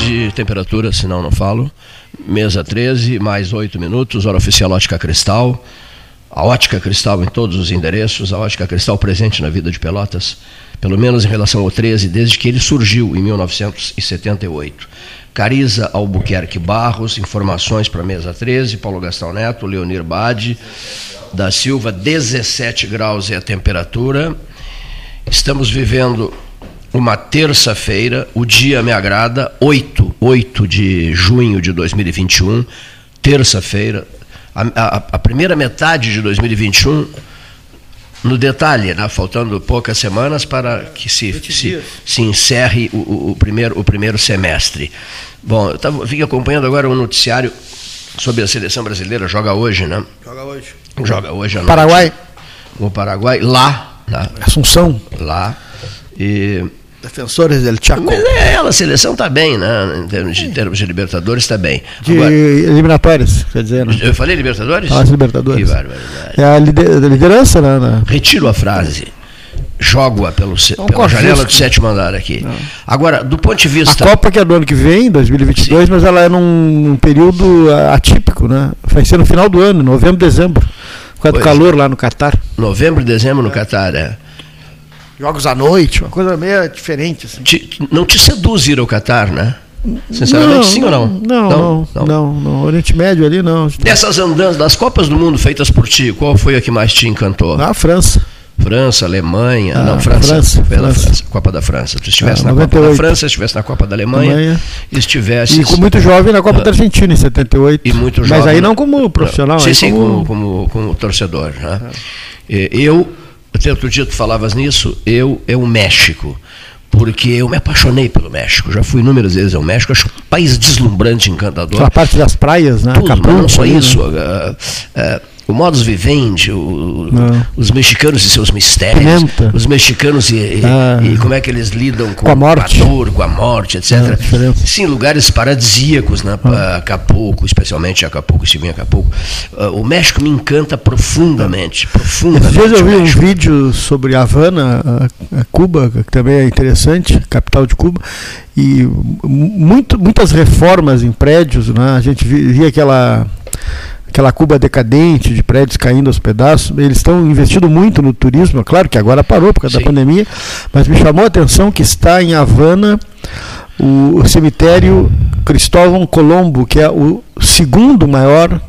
tarde. Temperatura, senão não falo. Mesa 13, mais 8 minutos, hora oficial Ótica Cristal. A Ótica Cristal em todos os endereços, a Ótica Cristal presente na vida de Pelotas, pelo menos em relação ao 13, desde que ele surgiu em 1978. Cariza Albuquerque Barros, informações para mesa 13, Paulo Gastão Neto, Leonir Bade, da Silva, 17 graus é a temperatura. Estamos vivendo uma terça-feira, o dia me agrada, 8, 8 de junho de 2021, terça-feira, a, a, a, primeira metade de 2021, no detalhe, né, faltando poucas semanas para que se, se, se, encerre o, o, primeiro, o primeiro semestre. Bom, eu tava, vim acompanhando agora um noticiário sobre a seleção brasileira, joga hoje, né? Joga hoje. Joga hoje à noite. Paraguai. O Paraguai, lá. Né? Assunção. Lá. E Defensores del Chaco. Mas é, a seleção está bem, né? Em termos de, em termos de Libertadores está bem. De Agora, eliminatórias, quer dizer. Né? Eu falei Libertadores? Ah, Libertadores. Que barbaridade. É a liderança, né? né? Retiro a frase. Jogo-a pelo, pela janela do sétimo andar aqui. Não. Agora, do ponto de vista. A Copa que é do ano que vem, 2022, Sim. mas ela é num, período atípico, né? Vai ser no final do ano, novembro, dezembro. Por causa do calor lá no Catar. Novembro e dezembro no é. Catar, é. Jogos à noite, uma coisa meio diferente. Assim. Te, não te seduz ir ao Catar, né? Sinceramente, não, sim ou não? Não, não, não, não, não. Oriente Médio ali não. Dessas andanças, das Copas do Mundo feitas por ti, qual foi a que mais te encantou? Na França. França, Alemanha, ah, não, França, França, França. França, Copa da França. Tu estivesse ah, na Copa da França, estivesse na Copa da Alemanha, Alemanha. estivesse. E com muito jovem na Copa ah, da Argentina, em 78. E muito jovem. Mas aí não como profissional, não. Sim, sim, como, como, como torcedor. Né? Ah. Eu até outro dia tu falavas nisso, eu é o México. Porque eu me apaixonei pelo México, já fui inúmeras vezes ao México, acho um país deslumbrante, encantador. Aquela parte das praias, né? Tudo, Acapulco, não só isso. Né? Uh, uh, o modus vivendi, o, os mexicanos e seus mistérios, Pimenta. os mexicanos e, ah. e, como é que eles lidam com, com a morte, a dor, com a morte, etc. Ah, Sim, lugares paradisíacos, né? Ah. Acapulco, especialmente Acapulco, estive em Acapulco. Uh, o México me encanta profundamente, profundamente. Às vezes eu vi um vídeo sobre Havana, a, a Cuba, que também é interessante, capital de Cuba, e muito, muitas reformas em prédios, né? A gente via aquela aquela Cuba decadente, de prédios caindo aos pedaços. Eles estão investindo muito no turismo, claro que agora parou por causa Sim. da pandemia, mas me chamou a atenção que está em Havana o, cemitério Cristóvão Colombo, que é o segundo maior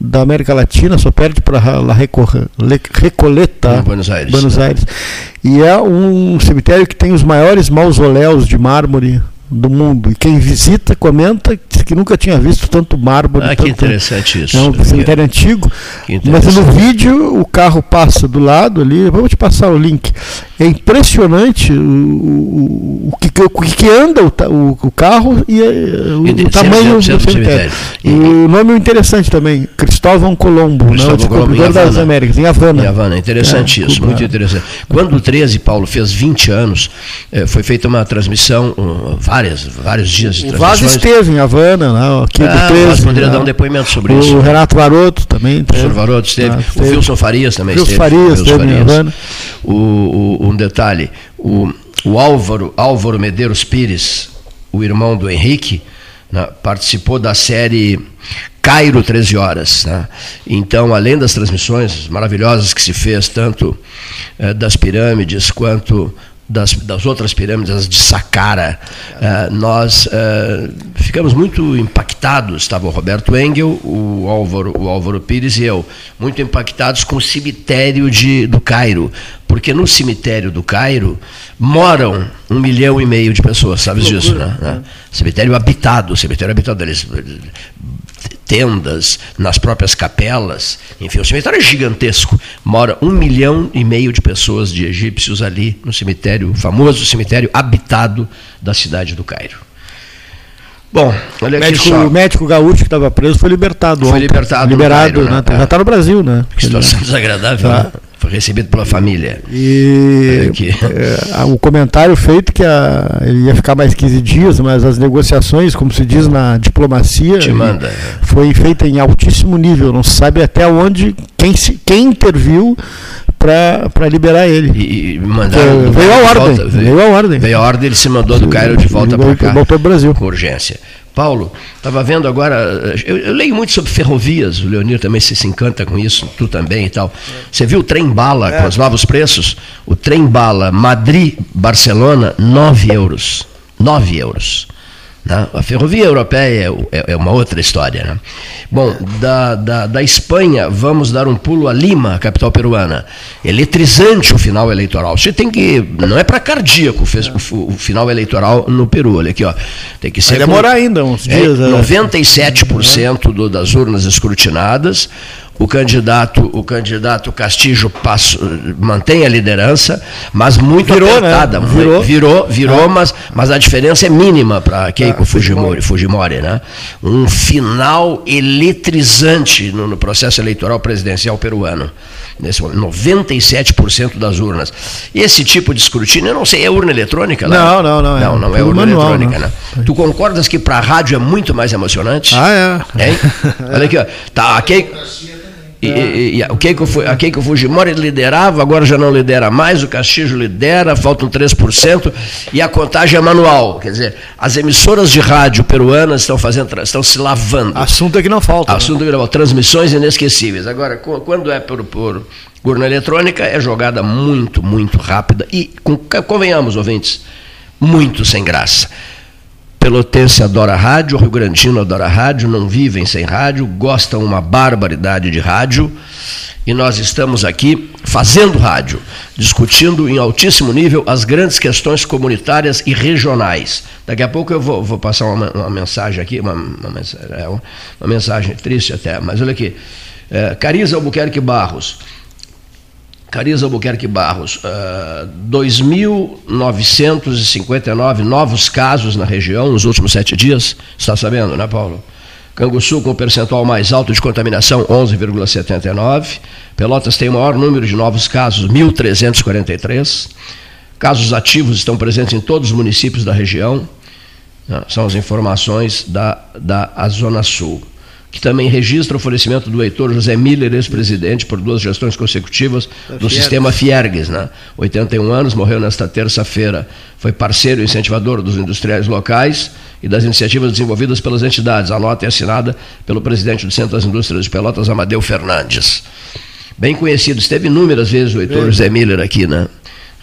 da América Latina, só perde para La Recoleta, Buenos Aires. Buenos Aires. E é um cemitério que tem os maiores mausoléus de mármore do mundo. E quem visita comenta que nunca tinha visto tanto mármore. Ah, tanto, que interessante isso. É um cemitério antigo. Mas no vídeo o carro passa do lado ali. Vamos te passar o link. É impressionante o, o, o, que, o que anda o, o carro e eh, o, o tamanho do cemitério. E, o nome é interessante também, Cristóvão Colombo, né, Cristóvão né, Colombo descobridor das Américas, em Havana. Em Havana, interessante é, isso, muito interessante. Quando o 13, Paulo, fez 20 anos, eh, foi feita uma transmissão, várias, vários dias de transmissão. O Vaz esteve em Havana, né, aqui ah, do 13. poderia né? dar um depoimento sobre o isso. O Renato Varoto também. O professor Varoto esteve. Ah, esteve. O Wilson Farias também Wilson esteve. Farias, esteve em Havana. O, o, um detalhe, o, o Álvaro, Álvaro Medeiros Pires, o irmão do Henrique, né, participou da série Cairo 13 Horas. Né? Então, além das transmissões maravilhosas que se fez, tanto eh, das pirâmides quanto das, das outras pirâmides, de Saqqara, uh, nós uh, ficamos muito impactados, estava o Roberto Engel, o Álvaro, o Álvaro Pires e eu, muito impactados com o cemitério de, do Cairo, porque no cemitério do Cairo moram um milhão e meio de pessoas, sabes disso, né? né? Cemitério habitado, cemitério habitado, eles tendas, nas próprias capelas. Enfim, o cemitério é gigantesco. Mora um milhão e meio de pessoas de egípcios ali no cemitério, famoso cemitério habitado da cidade do Cairo. Bom, olha médico, aqui só. O médico gaúcho que estava preso foi libertado. Foi libertado. Liberado, Cairo, né? né? Já está no Brasil, né? Que situação desagradável. Tá. Né? Recebido pela família. E é, o comentário feito que a, ele ia ficar mais 15 dias, mas as negociações, como se diz na diplomacia, foi feita em altíssimo nível. Não se sabe até onde, quem, se, quem interviu para liberar ele. E, e mandaram. Veio a ordem. Volta, veio, veio, a ordem. Veio a ordem, ele se mandou do Cairo de volta para cá. Voltou ao Brasil. Com urgência. Paulo, estava vendo agora, eu, eu, leio muito sobre ferrovias, o Leonir também se, se, encanta com isso, tu também e tal. Você viu o trem-bala é. com os novos preços? O trem-bala Madrid-Barcelona, 9 euros. 9 euros. Né? A ferrovia europeia é, é, é, uma outra história. Né? Bom, da, da, da Espanha, vamos dar um pulo a Lima, capital peruana. Eletrizante o final eleitoral. Você tem que. Não é para cardíaco o, o, final eleitoral no Peru. Olha aqui, ó. Tem que ser. Vai demorar com, ainda uns dias. É, 97% do, das urnas escrutinadas o candidato, o candidato Castillo passo, mantém a liderança, mas muito virou, né? apertada. Né? Virou, virou, virou ah. mas, mas a diferença é mínima para Keiko ah, Fujimori, Fujimori, né? Um final eletrizante no, no processo eleitoral presidencial peruano nesse momento, 97% das urnas. Esse tipo de escrutínio, eu não sei, é urna eletrônica lá? Não, não, não. É não, não é urna manual, eletrônica, né? Tu concordas que para a rádio é muito mais emocionante? Ah, é. Hein? Olha aqui, ó. Tá, aqui. E, e, e, o Keiko, a Keiko Fujimori liderava, agora já não lidera mais, o Castillo lidera, faltam 3%, e a contagem é manual. Quer dizer, as emissoras de rádio peruanas estão fazendo, estão se lavando. Assunto é que não falta. Né? Assunto né? é que não falta. Transmissões inesquecíveis. Agora, quando é por, por urna eletrônica, é jogada muito, muito rápida e, convenhamos, ouvintes, muito sem graça. Pelotense adora rádio, Rio Grandino adora rádio, não vivem sem rádio, gostam uma barbaridade de rádio. E nós estamos aqui fazendo rádio, discutindo em altíssimo nível as grandes questões comunitárias e regionais. Daqui a pouco eu vou, vou passar uma, uma, mensagem aqui, uma, uma, é, uma, mensagem triste até, mas olha aqui. É, Cariza Albuquerque Barros. Cariza Albuquerque Barros, uh, ah, 2.959 novos casos na região nos últimos sete dias. Está sabendo, né, Paulo? Canguçu com percentual mais alto de contaminação, 11,79. Pelotas tem o maior número de novos casos, 1.343. Casos ativos estão presentes em todos os municípios da região. Né? São as informações da, da Zona Sul que também registra o falecimento do Heitor José Miller, ex-presidente, por duas gestões consecutivas do sistema Fiergues. Né? 81 anos, morreu nesta terça-feira. Foi parceiro e incentivador dos industriais locais e das iniciativas desenvolvidas pelas entidades. A nota é assinada pelo presidente do Centro das Indústrias de Pelotas, Amadeu Fernandes. Bem conhecido, esteve inúmeras vezes o Heitor José Miller aqui, né?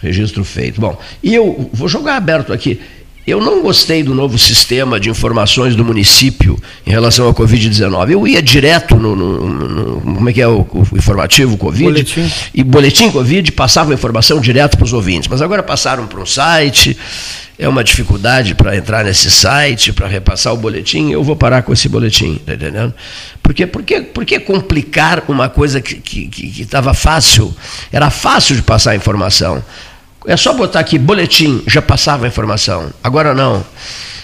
Registro feito. Bom, e eu vou jogar aberto aqui. Eu não gostei do novo sistema de informações do município em relação ao Covid-19. Eu ia direto no, no, no, Como é que é o, o informativo Covid? Boletim. E boletim Covid passava a informação direto para os ouvintes. Mas agora passaram para um site. É uma dificuldade para entrar nesse site, para repassar o boletim. Eu vou parar com esse boletim, tá entendendo? Porque, porque, porque complicar uma coisa que estava fácil? Era fácil de passar a informação. É só botar aqui boletim, já passava a informação. Agora não.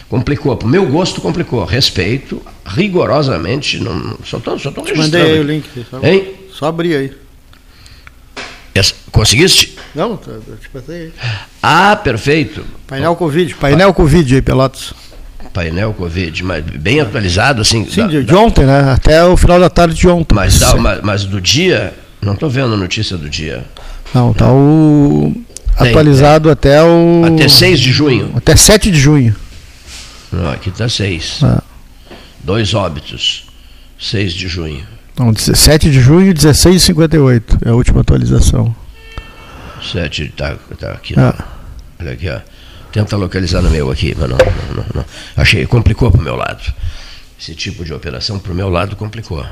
Complicou. O meu gosto, complicou. Respeito, rigorosamente. Não, só estou só tô registrando. Mandei aí o link. Só, hein? só abri aí. Essa, conseguiste? Não, eu te passei aí. Ah, perfeito. Painel Covid. Painel Covid aí, Pelotas. Painel Covid, mas bem atualizado, assim. Sim, da, de, de, ontem, né? Até o final da tarde de ontem. Mas, tá, mas, mas do dia, não estou vendo a notícia do dia. Não, tá o tem, atualizado tem. até o. Até 6 de junho. Até 7 de junho. Não, aqui está 6. Ah. Dois óbitos. 6 de junho. Não, 17 de junho, 16,58 é a última atualização. 7 está tá aqui. Ah. Olha aqui, ó. Tenta localizar no meu aqui, mas não, não, não, não. Achei, complicou para o meu lado. Esse tipo de operação para o meu lado complicou.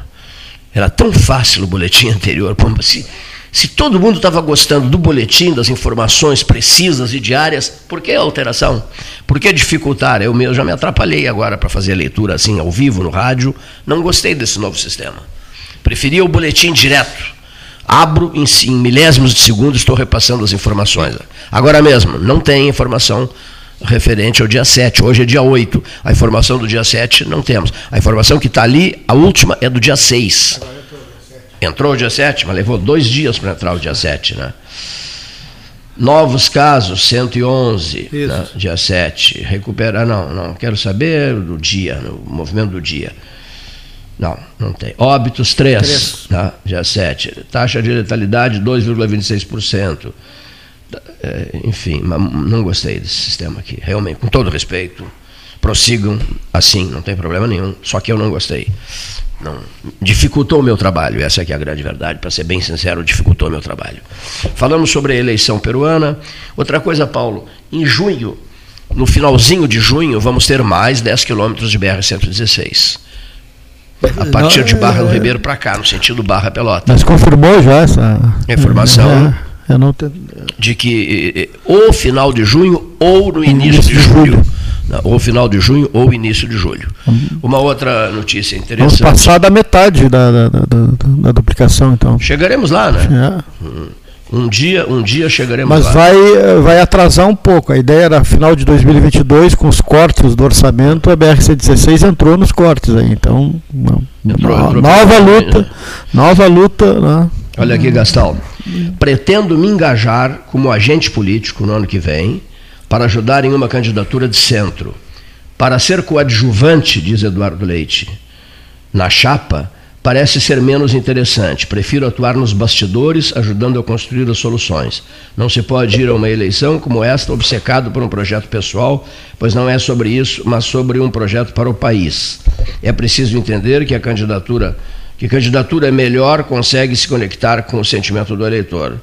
Era tão fácil o boletim anterior. Pô, se, se todo mundo estava gostando do boletim, das informações precisas e diárias, por que a alteração? Por que dificultar? Eu, eu já me atrapalhei agora para fazer a leitura assim, ao vivo, no rádio. Não gostei desse novo sistema. Preferia o boletim direto. Abro em, em milésimos de segundo, estou repassando as informações. Agora mesmo, não tem informação referente ao dia 7. Hoje é dia 8. A informação do dia 7 não temos. A informação que está ali, a última, é do dia 6. Entrou o dia 7, mas levou dois dias para entrar o dia 7, né? Novos casos, 111, né? dia 7. Recuperar, não, não, quero saber do dia, no movimento do dia. Não, não tem. Óbitos, 3, tá? dia 7. Taxa de letalidade, 2,26%. É, enfim, não gostei desse sistema aqui. Realmente, com todo respeito, prossigam assim, não tem problema nenhum. Só que eu não gostei. Não, dificultou o meu trabalho, essa é a grande verdade, para ser bem sincero, dificultou o meu trabalho. Falamos sobre a eleição peruana. Outra coisa, Paulo, em junho, no finalzinho de junho, vamos ter mais 10 quilômetros de BR-116. A partir de Barra do é, é. Ribeiro para cá, no sentido Barra Pelota. Mas confirmou já essa informação é, de que ou final de junho ou no início, início de julho. Ou final de junho ou início de julho. Uhum. Uma outra notícia interessante. Vamos passar da metade da, da, da, da duplicação, então. Chegaremos lá, né? É. Hum. Um dia, um dia chegaremos Mas lá. vai, vai atrasar um pouco. A ideia era final de 2022, com os cortes do orçamento, a BR-116 entrou nos cortes aí. Então, não, entrou, no, entrou nova luta, né? nova luta. Né? Olha aqui, Gastal. Pretendo me engajar como agente político no ano que vem para ajudar em uma candidatura de centro. Para ser coadjuvante, diz Eduardo Leite, na chapa, parece ser menos interessante. Prefiro atuar nos bastidores, ajudando a construir as soluções. Não se pode ir a uma eleição como esta obcecado por um projeto pessoal, pois não é sobre isso, mas sobre um projeto para o país. É preciso entender que a candidatura, que candidatura é melhor, consegue se conectar com o sentimento do eleitor.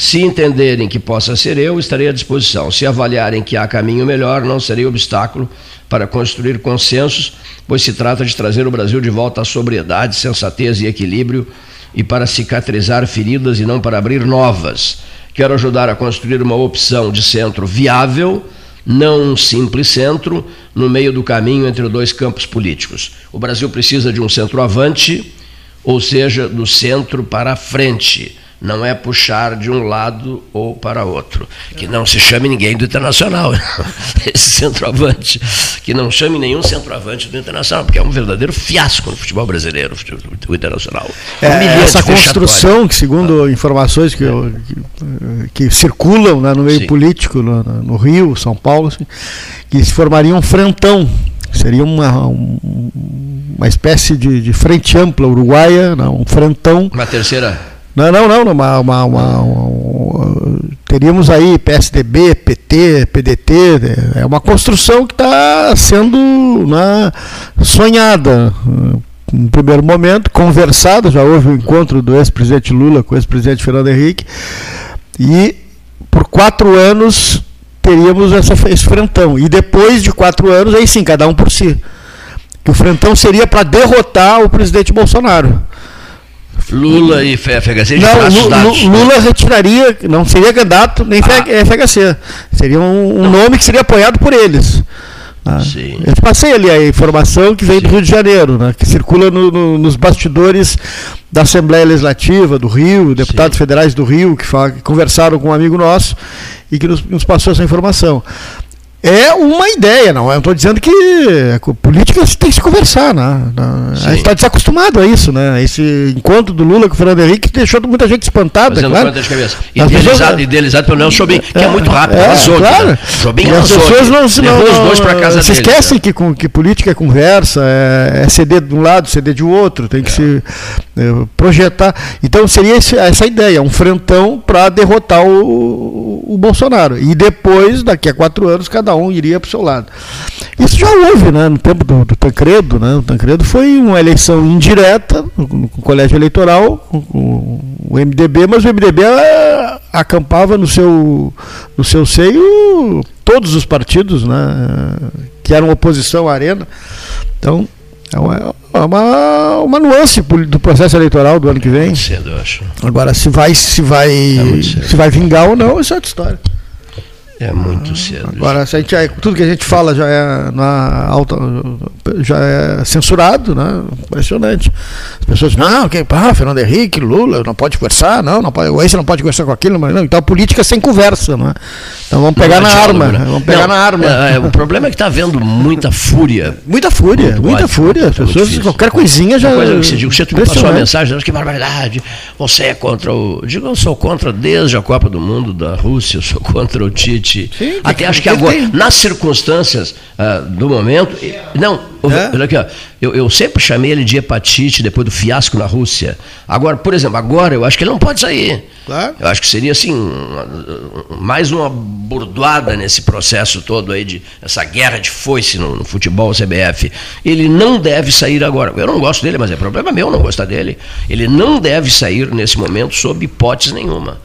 Se entenderem que possa ser eu, estarei à disposição. Se avaliarem que há caminho melhor, não serei obstáculo para construir consensos, pois se trata de trazer o Brasil de volta à sobriedade, sensatez e equilíbrio e para cicatrizar feridas e não para abrir novas. Quero ajudar a construir uma opção de centro viável, não um simples centro, no meio do caminho entre dois campos políticos. O Brasil precisa de um centroavante, ou seja, do centro para a frente não é puxar de um lado ou para outro. Que não se chame ninguém do Internacional, esse centroavante. Que não chame nenhum centroavante do Internacional, porque é um verdadeiro fiasco no futebol brasileiro, o Internacional. É, essa construção, que segundo ah. informações que, eu, que, que, circulam né, no meio Sim. político, no, no, Rio, São Paulo, assim, que se formaria um frentão seria uma, uma espécie de, de frente ampla uruguaia, né, um frentão. Uma terceira não, não, não. Uma, uma, uma, uma, teríamos aí PSDB, PT, PDT. É uma construção que está sendo né, sonhada. No primeiro momento, conversada, já houve o um encontro do ex-presidente Lula com o ex-presidente Fernando Henrique. E por quatro anos teríamos essa, esse frentão. E depois de quatro anos, aí sim, cada um por si. Que o frentão seria para derrotar o presidente Bolsonaro. Lula e FHC não, dados. Lula retiraria, não seria candidato nem ah. FHC. Seria um, um nome que seria apoiado por eles. Ah, eu passei ali a informação que vem Sim. do Rio de Janeiro, né, que circula no, no, nos bastidores da Assembleia Legislativa do Rio, deputados Sim. federais do Rio, que, que, conversaram com um amigo nosso e que nos, nos passou essa informação é uma ideia, não. Eu estou dizendo que a política tem que se conversar, né? A gente está desacostumado a isso, né? Esse encontro do Lula com o Fernando Henrique deixou muita gente espantada. Fazendo claro. de cabeça. Idealizado, pessoas... idealizado pelo Nelson Jobim, que é, é muito rápido, é, arrasou. Claro. Né? Jobim as pessoas não, se não, os dois casa se esquecem né? que, com, que política é conversa, é, é ceder de um lado, ceder de outro, tem que é. se é, projetar. Então seria esse, essa ideia, um frentão para derrotar o, o Bolsonaro. E depois, daqui a quatro anos, cada cada um iria para o seu lado. Isso já houve né, no tempo do, do Tancredo. Né? O Tancredo foi uma eleição indireta no, no colégio eleitoral, com, com, o MDB, mas o MDB acampava no seu, no seu seio todos os partidos né, que eram oposição à arena. Então, é uma, é uma, uma nuance do processo eleitoral do ano que vem. Cedo, eu acho. Agora, se vai, se vai, é se vai vingar ou não, isso é outra história. É muito cedo. Agora, a gente, tudo que a gente fala já é na alta, já é censurado, né? Impressionante. As pessoas dizem, não, que, ah, Fernando Henrique, Lula, não pode conversar, não, não pode, esse não pode conversar com aquilo, mas não, então a política é sem conversa, né? Então vamos pegar não, na arma, né? vamos pegar não, na arma. É, é, o problema é que está havendo muita fúria. Muita fúria, muito muita ódio, fúria. As pessoas, qualquer coisinha já. Uma coisa que você diga, você me passou uma mensagem, que barbaridade, você é contra o. Digo, eu sou contra desde a Copa do Mundo da Rússia, eu sou contra o Tite Sim, Até acho que agora, tem. nas circunstâncias uh, do momento. Não, é? aqui, ó, eu, eu, sempre chamei ele de hepatite depois do fiasco na Rússia. Agora, por exemplo, agora eu acho que ele não pode sair. Claro. Eu acho que seria assim, mais uma burdoada nesse processo todo aí de essa guerra de foice no, no futebol CBF. Ele não deve sair agora. Eu não gosto dele, mas é problema meu não gostar dele. Ele não deve sair nesse momento sob hipótese nenhuma.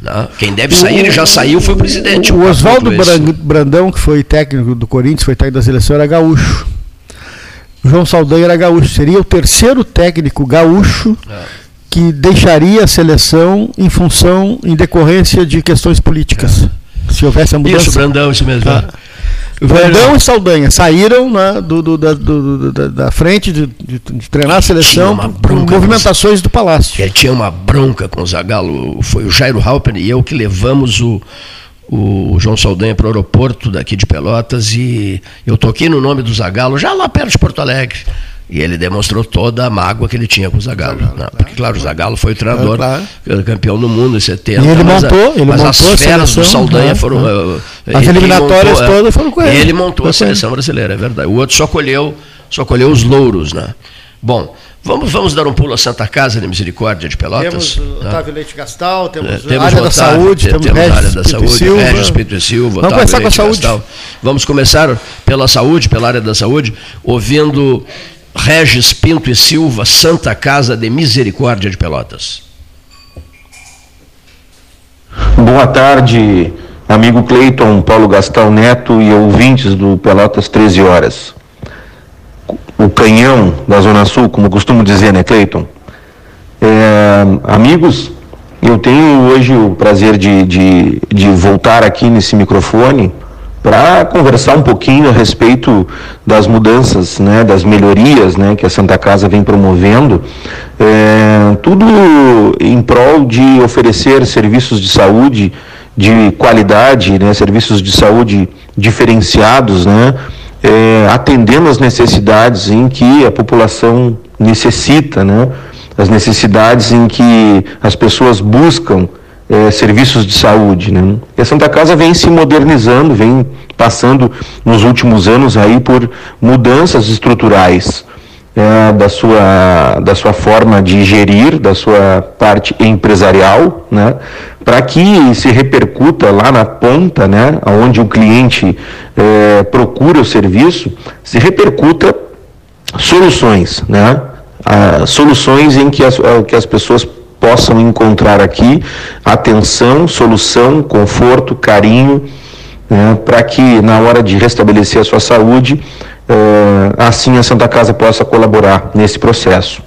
Não, quem deve sair, ele já saiu, foi o presidente. O, Oswaldo Brandão, que foi técnico do Corinthians, foi técnico da seleção, era gaúcho. O João Saldanha era gaúcho. Seria o terceiro técnico gaúcho é. que deixaria a seleção em função, em decorrência de questões políticas. É. Se houvesse a mudança. Isso, Brandão, isso mesmo. Ah. Vandão e Saldanha saíram né, do, do, da, do, da, da, frente de, de, de, treinar a seleção por movimentações do Palácio. Ele tinha uma bronca com o Zagallo. Foi o Jairo Halper e eu que levamos o, o João Saldanha para o aeroporto daqui de Pelotas e eu toquei no nome do Zagallo, já lá perto de Porto Alegre. E ele demonstrou toda a mágoa que ele tinha com o Zagallo. Zagallo né? Porque, claro, o Zagallo foi o treinador, claro. campeão do mundo em 70. E ele mas montou, ele mas montou as feras do Saldanha né? foram. As eliminatórias montou, todas foram com ele. Ele montou a seleção brasileira, é verdade. O outro só colheu, só colheu os louros, né? Bom, Vamos, vamos dar um pulo a Santa Casa de Misericórdia de Pelotas? Temos o né? Otávio Leite Gastal, temos, é, temos a área Otávio, da saúde, temos, temos a área da saúde, Silva. Regis Pinto Silva, Vamos Otávio começar Leite com a saúde. Gastal. Vamos começar pela saúde, pela área da saúde, ouvindo Regis Pinto e Silva, Santa Casa de Misericórdia de Pelotas. Boa tarde, amigo Cleiton, Paulo Gastal Neto e ouvintes do Pelotas 13 Horas. O canhão da Zona Sul, como costumo dizer, né, Cleiton? É, amigos, eu tenho hoje o prazer de, de, de voltar aqui nesse microfone para conversar um pouquinho a respeito das mudanças, né, das melhorias né, que a Santa Casa vem promovendo, é, tudo em prol de oferecer serviços de saúde de qualidade, né, serviços de saúde diferenciados, né, é, atendendo as necessidades em que a população necessita, né, as necessidades em que as pessoas buscam é, serviços de saúde. Né? E a Santa Casa vem se modernizando, vem passando nos últimos anos aí por mudanças estruturais é, da, sua, da sua forma de gerir, da sua parte empresarial, né? para que se repercuta lá na ponta, né? onde o cliente é, procura o serviço, se repercuta soluções, né? Ah, soluções em que as, que as pessoas possam encontrar aqui atenção, solução, conforto, carinho, né, para que na hora de restabelecer a sua saúde, eh, assim a Santa Casa possa colaborar nesse processo.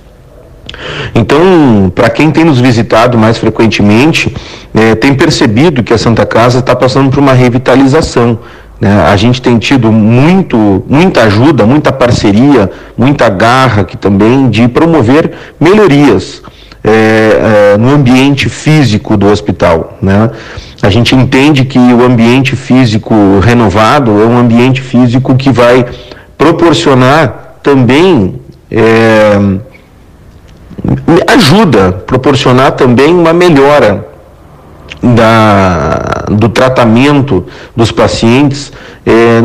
Então, para quem tem nos visitado mais frequentemente, eh, tem percebido que a Santa Casa está passando por uma revitalização. Né? A gente tem tido muito, muita ajuda, muita parceria, muita garra aqui também de promover melhorias é, é, no ambiente físico do hospital. Né? A gente entende que o ambiente físico renovado é um ambiente físico que vai proporcionar também é, ajuda, proporcionar também uma melhora da, do tratamento dos pacientes é,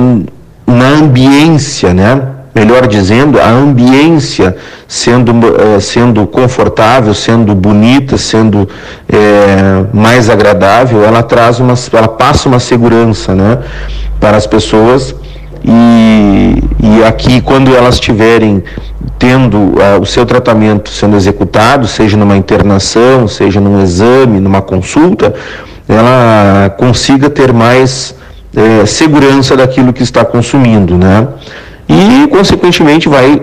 na ambiência, né? Melhor dizendo, a ambiência sendo, uh, sendo confortável, sendo bonita, sendo é, mais agradável, ela traz uma, ela passa uma segurança, né, para as pessoas e, e aqui quando elas estiverem tendo uh, o seu tratamento sendo executado, seja numa internação, seja num exame, numa consulta, ela consiga ter mais é, segurança daquilo que está consumindo, né? E, consequentemente, vai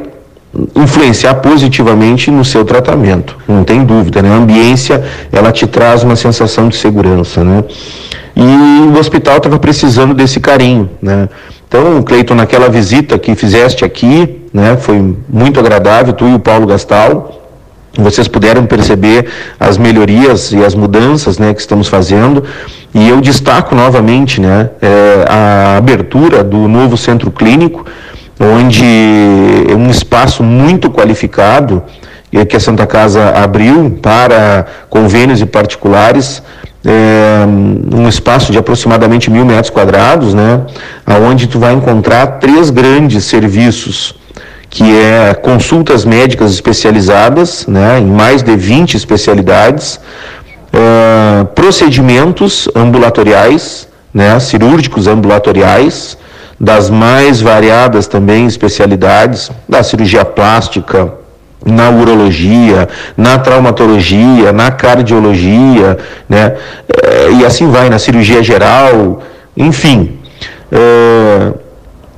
influenciar positivamente no seu tratamento, não tem dúvida, né? A ambiência, ela te traz uma sensação de segurança, né? E o hospital estava precisando desse carinho, né? Então, Cleiton, naquela visita que fizeste aqui, né, foi muito agradável, tu e o Paulo Gastal, vocês puderam perceber as melhorias e as mudanças né, que estamos fazendo. E eu destaco novamente né, é, a abertura do novo centro clínico, onde é um espaço muito qualificado que a Santa Casa abriu para convênios e particulares é, um espaço de aproximadamente mil metros quadrados, né, aonde tu vai encontrar três grandes serviços, que é consultas médicas especializadas, né, em mais de 20 especialidades, é, procedimentos ambulatoriais, né, cirúrgicos ambulatoriais, das mais variadas também especialidades, da cirurgia plástica, na urologia, na traumatologia, na cardiologia, né? É, e assim vai, na cirurgia geral, enfim. É,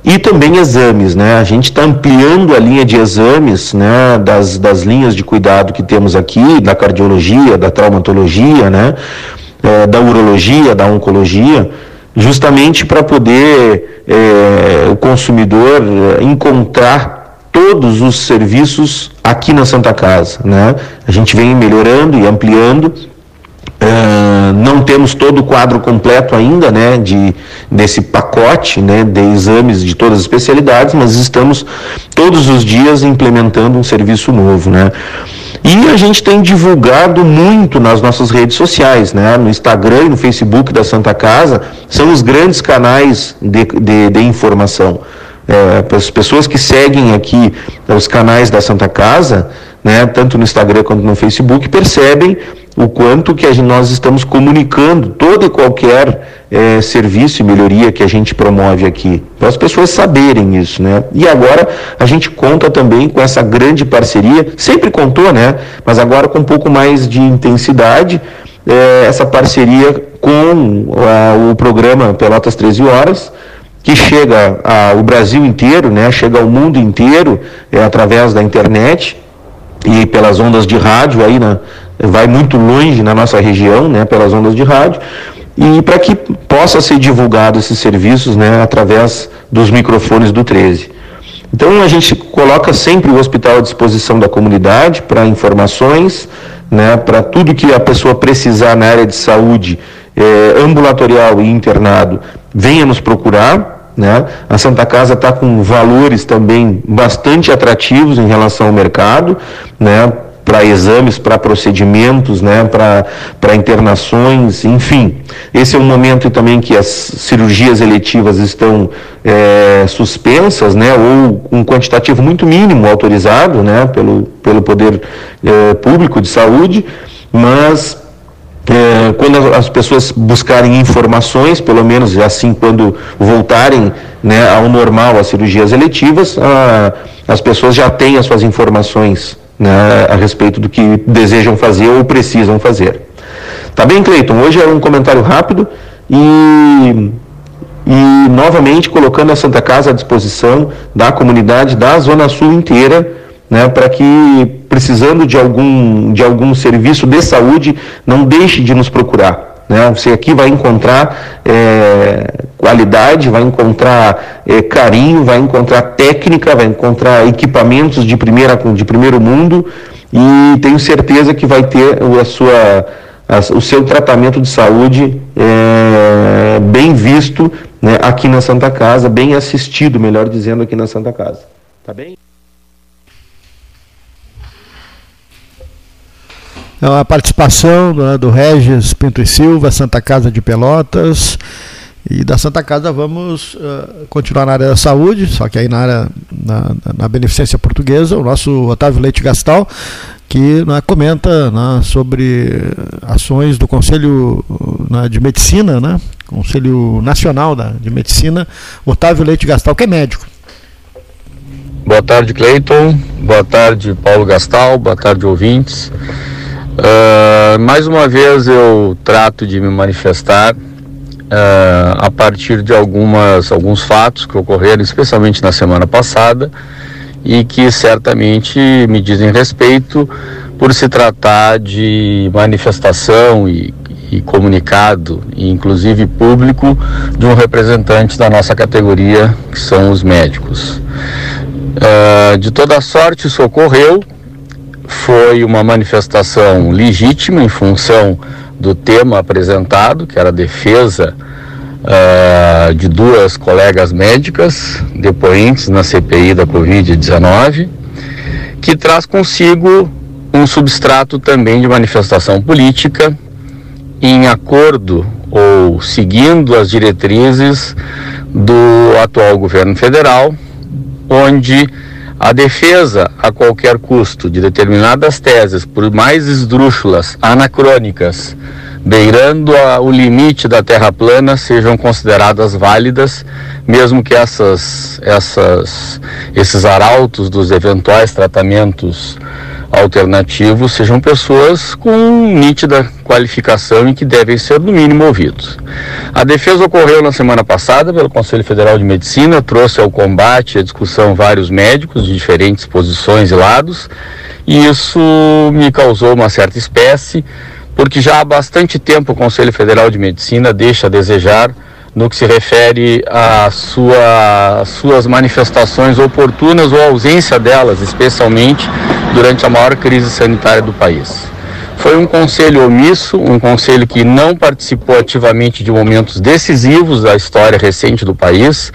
e também exames, né? A gente está ampliando a linha de exames, né? Das, das linhas de cuidado que temos aqui, da cardiologia, da traumatologia, né? É, da urologia, da oncologia, justamente para poder é, o consumidor é, encontrar todos os serviços aqui na Santa Casa. Né? A gente vem melhorando e ampliando. Uh, não temos todo o quadro completo ainda, né, de, desse pacote, né, de exames de todas as especialidades, mas estamos todos os dias implementando um serviço novo, né. E a gente tem divulgado muito nas nossas redes sociais, né, no Instagram e no Facebook da Santa Casa, são os grandes canais de, de, de informação é, para as pessoas que seguem aqui os canais da Santa Casa, né, tanto no Instagram quanto no Facebook, percebem o quanto que gente, nós estamos comunicando todo e qualquer é, serviço e melhoria que a gente promove aqui, para as pessoas saberem isso, né? E agora a gente conta também com essa grande parceria, sempre contou, né? Mas agora com um pouco mais de intensidade, é, essa parceria com a, o programa Pelotas 13 Horas, que chega ao Brasil inteiro, né, chega ao mundo inteiro é, através da internet e pelas ondas de rádio, aí na, vai muito longe na nossa região, né, pelas ondas de rádio, e para que possa ser divulgado esses serviços né, através dos microfones do 13. Então a gente coloca sempre o hospital à disposição da comunidade para informações, né, para tudo que a pessoa precisar na área de saúde, é, ambulatorial e internado, venha nos procurar. Né? A Santa Casa está com valores também bastante atrativos em relação ao mercado, né? para exames, para procedimentos, né? para internações, enfim. Esse é um momento também que as cirurgias eletivas estão é, suspensas, né? ou um quantitativo muito mínimo autorizado né? pelo, pelo Poder é, Público de Saúde, mas é, quando as pessoas buscarem informações, pelo menos assim quando voltarem né, ao normal as cirurgias eletivas, a, as pessoas já têm as suas informações né, a respeito do que desejam fazer ou precisam fazer. Tá bem, Cleiton? Hoje é um comentário rápido e, e novamente colocando a Santa Casa à disposição da comunidade da Zona Sul inteira né, para que, precisando de algum, de algum serviço de saúde, não deixe de nos procurar. Né? Você aqui vai encontrar é, qualidade, vai encontrar é, carinho, vai encontrar técnica, vai encontrar equipamentos de, primeira, de primeiro mundo e tenho certeza que vai ter a sua, a, o seu tratamento de saúde é, bem visto né, aqui na Santa Casa, bem assistido, melhor dizendo, aqui na Santa Casa. Tá bem? A participação né, do Regis Pinto e Silva, Santa Casa de Pelotas. E da Santa Casa vamos uh, continuar na área da saúde, só que aí na área na, na beneficência portuguesa, o nosso Otávio Leite Gastal, que né, comenta né, sobre ações do Conselho né, de Medicina, né, Conselho Nacional da, de Medicina, Otávio Leite Gastal, que é médico. Boa tarde, Cleiton. Boa tarde, Paulo Gastal. Boa tarde, ouvintes. Uh, mais uma vez eu trato de me manifestar uh, a partir de algumas, alguns fatos que ocorreram, especialmente na semana passada, e que certamente me dizem respeito por se tratar de manifestação e, e comunicado, inclusive público, de um representante da nossa categoria, que são os médicos. Uh, de toda sorte, isso ocorreu foi uma manifestação legítima em função do tema apresentado, que era a defesa uh, de duas colegas médicas depoentes na CPI da Covid-19, que traz consigo um substrato também de manifestação política em acordo ou seguindo as diretrizes do atual governo federal, onde a defesa a qualquer custo de determinadas teses, por mais esdrúxulas, anacrônicas, beirando o limite da terra plana, sejam consideradas válidas, mesmo que essas, essas, esses arautos dos eventuais tratamentos alternativos sejam pessoas com nítida qualificação e que devem ser, no mínimo, ouvidos. A defesa ocorreu na semana passada pelo Conselho Federal de Medicina, trouxe ao combate e à discussão vários médicos de diferentes posições e lados, e isso me causou uma certa espécie, porque já há bastante tempo o Conselho Federal de Medicina deixa a desejar no que se refere às sua, suas manifestações oportunas ou ausência delas, especialmente durante a maior crise sanitária do país. Foi um conselho omisso, um conselho que não participou ativamente de momentos decisivos da história recente do país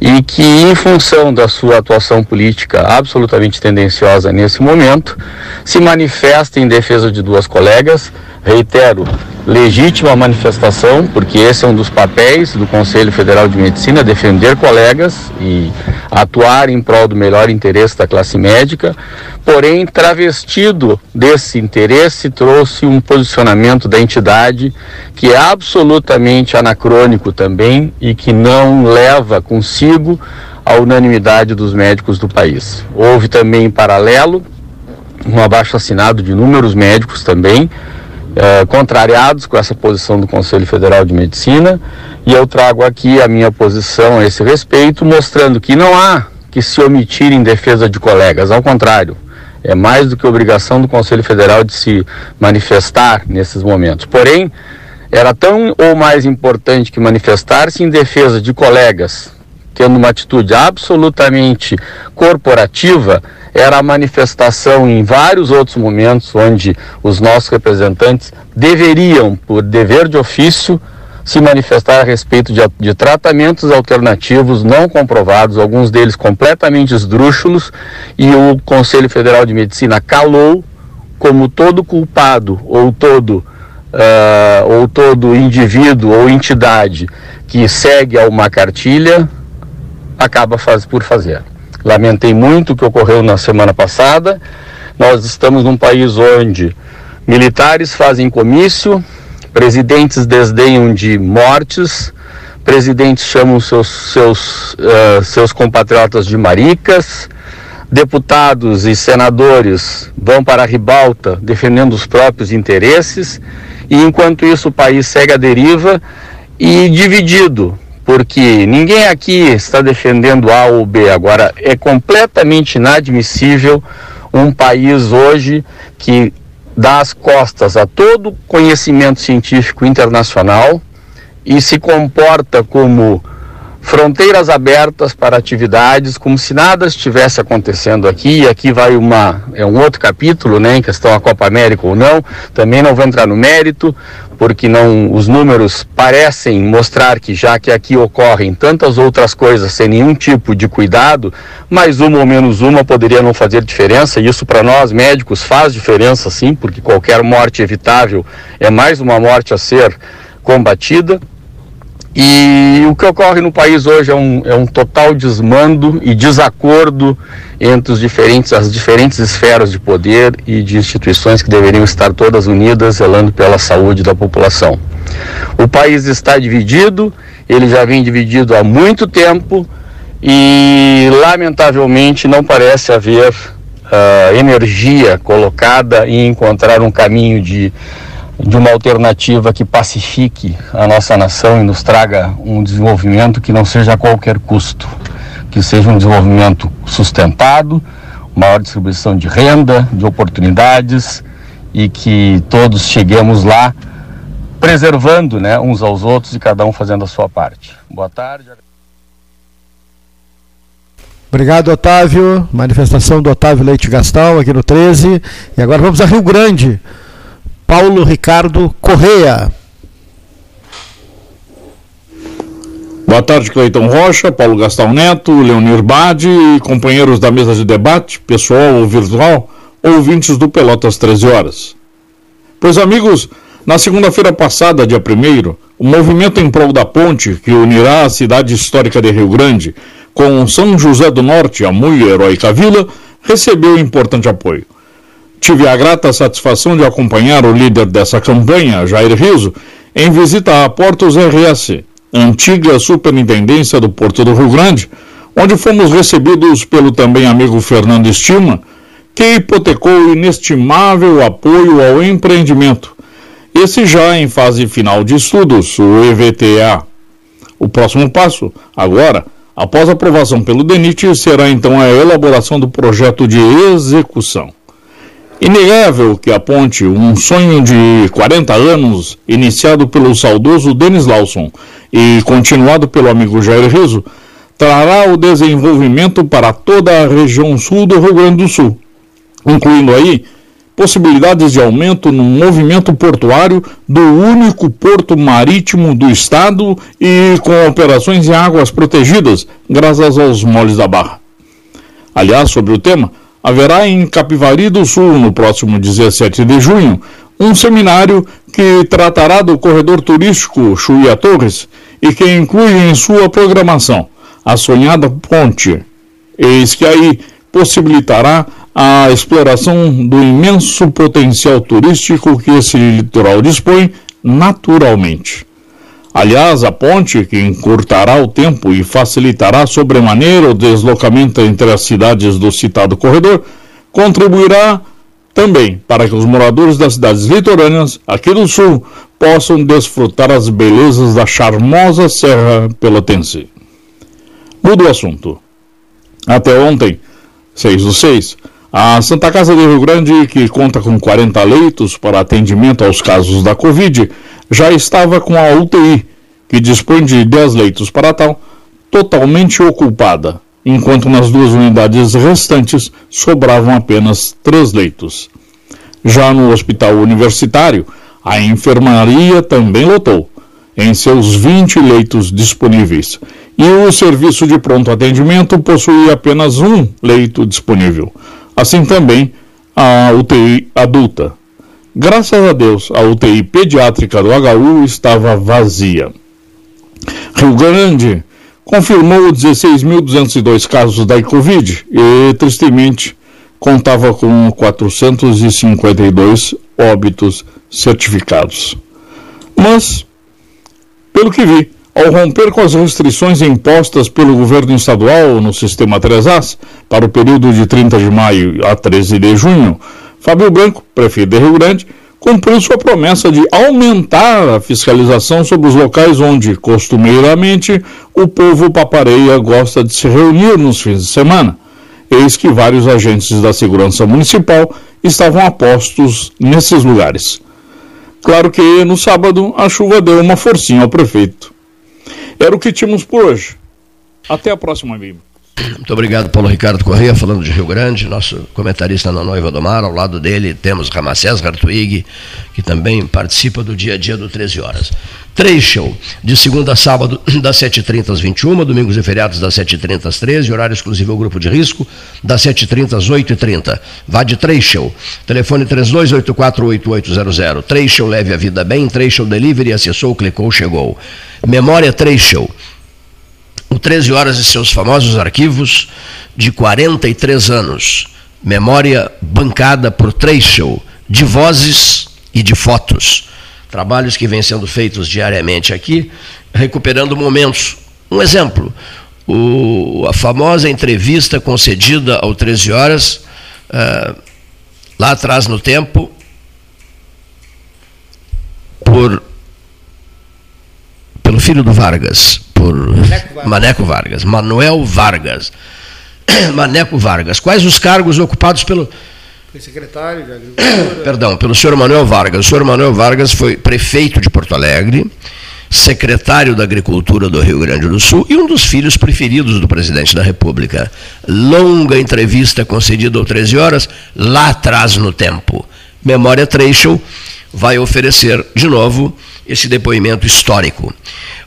e que, em função da sua atuação política absolutamente tendenciosa nesse momento, se manifesta em defesa de duas colegas, reitero, legítima manifestação, porque esse é um dos papéis do Conselho Federal de Medicina, defender colegas e atuar em prol do melhor interesse da classe médica, porém, travestido desse interesse, trouxe um posicionamento da entidade que é absolutamente anacrônico também e que não leva consigo a unanimidade dos médicos do país. Houve também em paralelo um abaixo assinado de inúmeros médicos também, é, contrariados com essa posição do Conselho Federal de Medicina e eu trago aqui a minha posição a esse respeito, mostrando que não há que se omitir em defesa de colegas, ao contrário, é mais do que obrigação do Conselho Federal de se manifestar nesses momentos. Porém, era tão ou mais importante que manifestar-se em defesa de colegas, tendo uma atitude absolutamente corporativa, era a manifestação em vários outros momentos onde os nossos representantes deveriam, por dever de ofício, se manifestar a respeito de, de, tratamentos alternativos não comprovados, alguns deles completamente esdrúxulos, e o Conselho Federal de Medicina calou como todo culpado ou todo, uh, ou todo indivíduo ou entidade que segue a uma cartilha acaba faz, por fazer. Lamentei muito o que ocorreu na semana passada. Nós estamos num país onde militares fazem comício, presidentes desdenham de mortes, presidentes chamam seus, seus, uh, seus compatriotas de maricas, deputados e senadores vão para a ribalta defendendo os próprios interesses, e enquanto isso o país segue a deriva e dividido porque ninguém aqui está defendendo A ou B. Agora, é completamente inadmissível um país hoje que dá as costas a todo conhecimento científico internacional e se comporta como fronteiras abertas para atividades, como se nada estivesse acontecendo aqui. E aqui vai uma é um outro capítulo, né, em questão a Copa América ou não. Também não vou entrar no mérito, porque não os números parecem mostrar que já que aqui ocorrem tantas outras coisas sem nenhum tipo de cuidado, mais uma ou menos uma poderia não fazer diferença. Isso para nós médicos faz diferença, sim, porque qualquer morte evitável é mais uma morte a ser combatida. E o que ocorre no país hoje é um, é um total desmando e desacordo entre os diferentes, as diferentes esferas de poder e de instituições que deveriam estar todas unidas, zelando pela saúde da população. O país está dividido, ele já vem dividido há muito tempo e, lamentavelmente, não parece haver uh, energia colocada em encontrar um caminho de de uma alternativa que pacifique a nossa nação e nos traga um desenvolvimento que não seja a qualquer custo, que seja um desenvolvimento sustentado, maior distribuição de renda, de oportunidades e que todos cheguemos lá preservando né, uns aos outros e cada um fazendo a sua parte. Boa tarde. Obrigado, Otávio. Manifestação do Otávio Leite Gastal aqui no 13. E agora vamos a Rio Grande. Paulo Ricardo Correia. Boa tarde, Cleiton Rocha, Paulo Gastão Neto, Leonir Bade e companheiros da mesa de debate, pessoal ou virtual, ouvintes do Pelotas 13 Horas. Pois, amigos, Na segunda-feira passada, dia 1 o movimento em prol da ponte, que unirá a cidade histórica de Rio Grande com São José do Norte, a muito heróica vila, recebeu importante apoio. Tive a grata satisfação de acompanhar o líder dessa campanha, Jair Riso, em visita a Portos RS, antiga superintendência do Porto do Rio Grande, onde fomos recebidos pelo também amigo Fernando Estima, que hipotecou inestimável apoio ao empreendimento, esse já em fase final de estudos, o EVTA. O próximo passo, agora, após aprovação pelo DENIT, será então a elaboração do projeto de execução. Inegável que a ponte, um sonho de 40 anos, iniciado pelo saudoso Denis Lawson e continuado pelo amigo Jair Riso, trará o desenvolvimento para toda a região sul do Rio Grande do Sul, incluindo aí possibilidades de aumento no movimento portuário do único porto marítimo do estado e com operações em águas protegidas, graças aos moles da Barra. Aliás, sobre o tema, haverá em Capivari do Sul, no próximo 17 de junho, um seminário que tratará do corredor turístico Chuia Torres e que inclui em sua programação a sonhada ponte. Eis que aí possibilitará a exploração do imenso potencial turístico que esse litoral dispõe naturalmente. Aliás, a ponte, que encurtará o tempo e facilitará sobremaneira o deslocamento entre as cidades do citado corredor, contribuirá também para que os moradores das cidades litorâneas, aqui do sul, possam desfrutar as belezas da charmosa Serra Pelotense. Muda o assunto. Até ontem, 6 do 6, a Santa Casa de Rio Grande, que conta com 40 leitos para atendimento aos casos da Covid, já estava com a UTI, que dispõe de 10 leitos para tal, totalmente ocupada, enquanto nas duas unidades restantes sobravam apenas 3 leitos. Já no hospital universitário, a enfermaria também lotou, em seus 20 leitos disponíveis, e o serviço de pronto atendimento possui apenas um leito disponível. Assim também a UTI adulta, Graças a Deus, a UTI pediátrica do HU estava vazia. Rio Grande confirmou 16.202 casos da Covid e, tristemente, contava com 452 óbitos certificados. Mas, pelo que vi, ao romper com as restrições impostas pelo governo estadual no sistema 3As para o período de 30 de maio a 13 de junho, Fábio Branco, prefeito de Rio Grande, cumpriu sua promessa de aumentar a fiscalização sobre os locais onde, costumeiramente, o povo papareia gosta de se reunir nos fins de semana. Eis que vários agentes da segurança municipal estavam apostos nesses lugares. Claro que no sábado a chuva deu uma forcinha ao prefeito. Era o que tínhamos por hoje. Até a próxima, amigo. Muito obrigado, Paulo Ricardo Correia, falando de Rio Grande, nosso comentarista na Noiva do Mar. Ao lado dele temos Ramacés Hartwig, que também participa do dia a dia do 13 horas. Três show, de segunda a sábado, das 7h30 às 21 domingos e feriados das 7h30 às 13 horário exclusivo ao grupo de risco, das 7h30 às 8h30. Vá de três show. Telefone 32848800. Três show leve a vida bem, três show delivery, acessou, clicou, chegou. Memória três show o 13 Horas e seus famosos arquivos de 43 anos. Memória bancada por Treishel, de vozes e de fotos. Trabalhos que vêm sendo feitos diariamente aqui, recuperando momentos. Um exemplo, o, a famosa entrevista concedida ao 13 Horas, uh, lá atrás no tempo, por, pelo filho do Vargas, por Maneco Vargas, Maneco Vargas Manuel Vargas. Maneco Vargas. Quais os cargos ocupados pelo. Foi secretário de Agricultura. Perdão, pelo senhor Manuel Vargas. O senhor Manuel Vargas foi prefeito de Porto Alegre, secretário da Agricultura do Rio Grande do Sul e um dos filhos preferidos do presidente da República. Longa entrevista concedida ao 13 horas, lá atrás no tempo. Memória Trecho vai oferecer, de novo, esse depoimento histórico.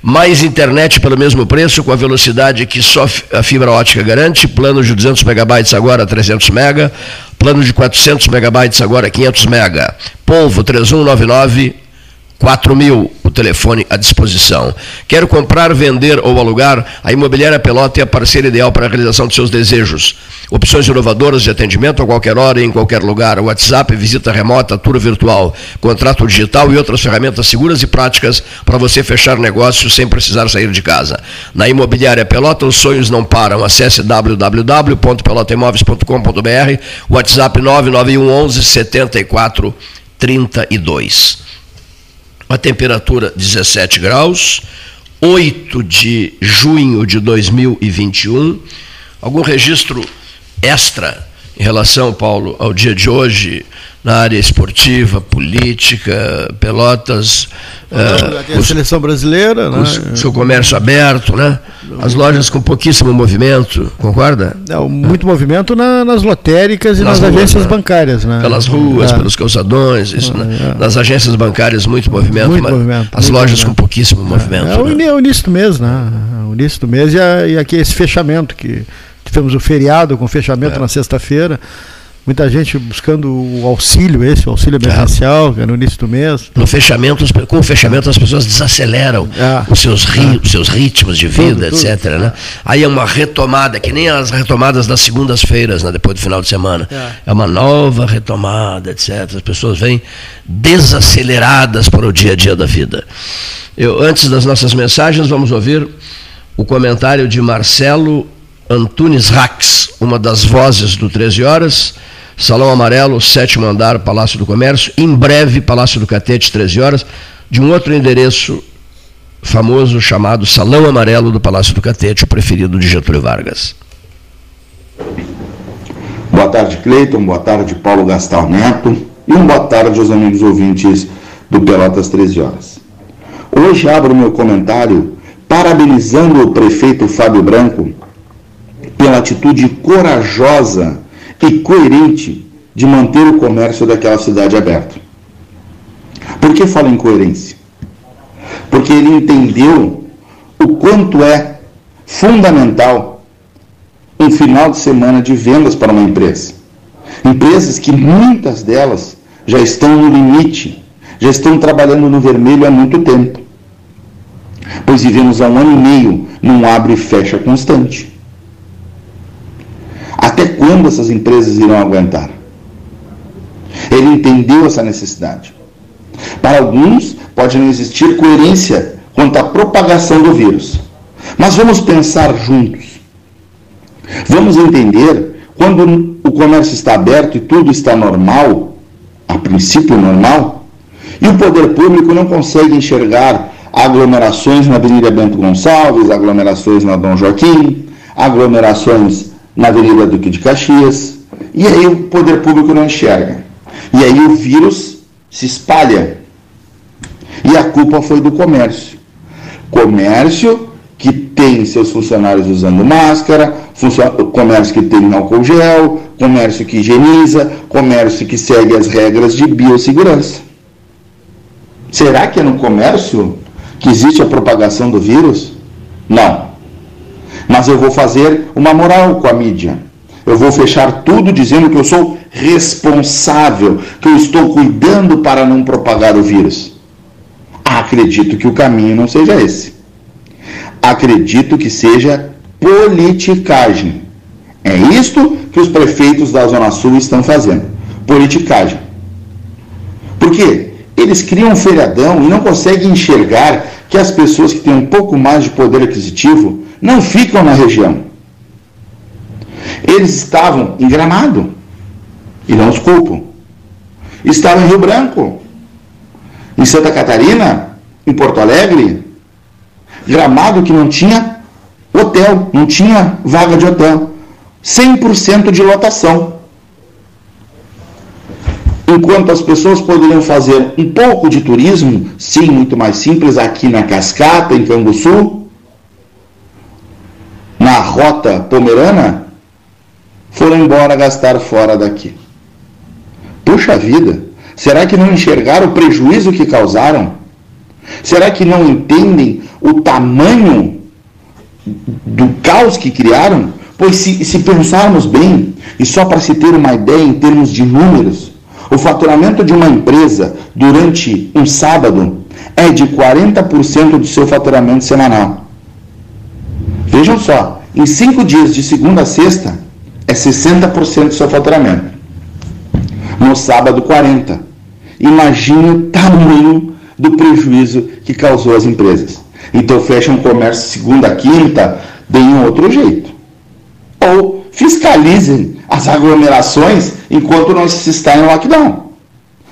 Mais internet pelo mesmo preço, com a velocidade que só a fibra ótica garante, plano de 200 megabytes agora 300 mega, plano de 400 megabytes agora 500 mega. Polvo 3199 4 mil, o telefone à disposição. Quero comprar, vender ou alugar? A Imobiliária Pelota é a parceira ideal para a realização de seus desejos. Opções inovadoras de atendimento a qualquer hora e em qualquer lugar. WhatsApp, visita remota, tour virtual, contrato digital e outras ferramentas seguras e práticas para você fechar negócios sem precisar sair de casa. Na Imobiliária Pelota, os sonhos não param. Acesse www.pelotaimoveis.com.br, WhatsApp 991 11 74 32 a temperatura 17 graus, 8 de junho de 2021. Algum registro extra em relação, Paulo, ao dia de hoje, na área esportiva, política, Pelotas. Uh, a seleção brasileira, né? O seu comércio aberto, né? As lojas com pouquíssimo movimento, concorda? É, muito movimento na, nas lotéricas e nas, nas agências né? bancárias, né? Pelas ruas, é. pelos calçadões, isso, né? é. nas agências bancárias muito movimento, muito movimento as muito lojas movimento. com pouquíssimo movimento. É, é né? o início do mês, né? O início do mês e, a, e aqui esse fechamento que tivemos o feriado com fechamento é. na sexta-feira muita gente buscando o auxílio, esse, o auxílio emergencial, é. no início do mês. No fechamento, com o fechamento as pessoas desaceleram é. os, seus ri, é. os seus ritmos de vida, tudo, etc. Tudo. Né? Aí é uma retomada, que nem as retomadas das segundas-feiras, né, depois do final de semana. É. é uma nova retomada, etc. As pessoas vêm desaceleradas para o dia a dia da vida. Eu, antes das nossas mensagens, vamos ouvir o comentário de Marcelo Antunes Rax, uma das vozes do 13 Horas Salão Amarelo, sétimo andar, Palácio do Comércio. Em breve, Palácio do Catete, 13 horas, de um outro endereço famoso chamado Salão Amarelo do Palácio do Catete, o preferido de Getúlio Vargas. Boa tarde, Cleiton. Boa tarde, Paulo Gastal Neto. E uma boa tarde aos amigos ouvintes do Pelotas 13 Horas. Hoje abro meu comentário parabenizando o prefeito Fábio Branco pela atitude corajosa e coerente de manter o comércio daquela cidade aberto. Por que falo em coerência? Porque ele entendeu o quanto é fundamental um final de semana de vendas para uma empresa. Empresas que muitas delas já estão no limite, já estão trabalhando no vermelho há muito tempo. Pois vivemos há um ano e meio num abre e fecha constante. Até quando essas empresas irão aguentar? Ele entendeu essa necessidade. Para alguns, pode não existir coerência quanto à propagação do vírus. Mas vamos pensar juntos. Vamos entender quando o comércio está aberto e tudo está normal, a princípio normal, e o poder público não consegue enxergar aglomerações na Avenida Bento Gonçalves, aglomerações na Dom Joaquim, aglomerações na Avenida Duque de Caxias, e aí o poder público não enxerga. E aí o vírus se espalha. E a culpa foi do comércio. Comércio que tem seus funcionários usando máscara, comércio que tem álcool gel, comércio que higieniza, comércio que segue as regras de biossegurança. Será que é no comércio que existe a propagação do vírus? Não. Mas eu vou fazer uma moral com a mídia. Eu vou fechar tudo dizendo que eu sou responsável, que eu estou cuidando para não propagar o vírus. Acredito que o caminho não seja esse. Acredito que seja politicagem. É isto que os prefeitos da Zona Sul estão fazendo. Politicagem. Por quê? Eles criam um feriadão e não conseguem enxergar que as pessoas que têm um pouco mais de poder aquisitivo não ficam na região. Eles estavam em Gramado, e não os culpo. Estavam em Rio Branco, em Santa Catarina, em Porto Alegre. Gramado que não tinha hotel, não tinha vaga de hotel. 100% de lotação. Enquanto as pessoas poderiam fazer um pouco de turismo, sim, muito mais simples, aqui na Cascata, em Canguçu, na rota pomerana foram embora gastar fora daqui. Puxa vida, será que não enxergaram o prejuízo que causaram? Será que não entendem o tamanho do caos que criaram? Pois se, se pensarmos bem, e só para se ter uma ideia em termos de números, O faturamento de uma empresa durante um sábado é de 40% do seu faturamento semanal. Vejam só, em cinco dias, de segunda a sexta, é 60% do seu faturamento. No sábado, 40%. Imagine o tamanho do prejuízo que causou às empresas. Então fecham um comércio segunda a quinta, deem outro jeito. Ou fiscalizem as aglomerações enquanto não se está em lockdown.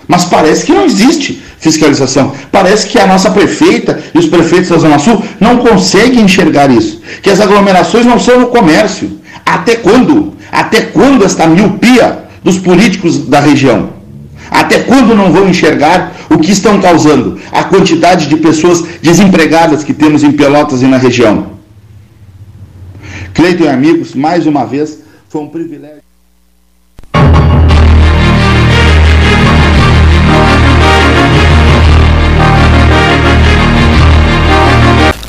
Mas parece que não existe fiscalização. Parece que a nossa prefeita e os prefeitos da Zona Sul não conseguem enxergar isso. Que as aglomerações não são no comércio. Até quando? Até quando esta miopia dos políticos da região? Até quando não vão enxergar o que estão causando? A quantidade de pessoas desempregadas que temos em Pelotas e na região. Cleiton e amigos, mais uma vez, foi um privilégio.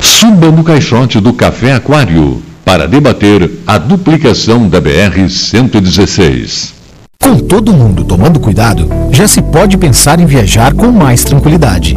Suba no caixote do Café Aquário para debater a duplicação da BR-116. Com todo mundo tomando cuidado, já se pode pensar em viajar com mais tranquilidade.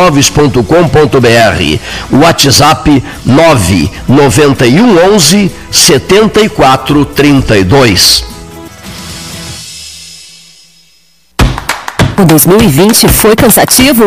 imóveis.com.br. WhatsApp 991 11 7432. O 2020 foi cansativo?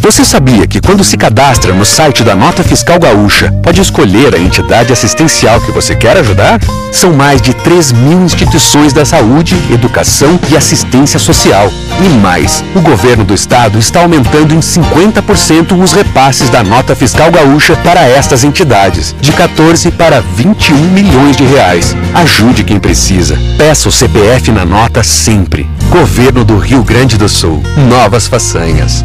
Você sabia que quando se cadastra no site da Nota Fiscal Gaúcha, pode escolher a entidade assistencial que você quer ajudar? São mais de 3 mil instituições da saúde, educação e assistência social. E mais, o governo do estado está aumentando em 50% os repasses da Nota Fiscal Gaúcha para estas entidades, de 14 para 21 milhões de reais. Ajude quem precisa. Peça o CPF na nota sempre. Governo do Rio Grande do Sul. Novas façanhas.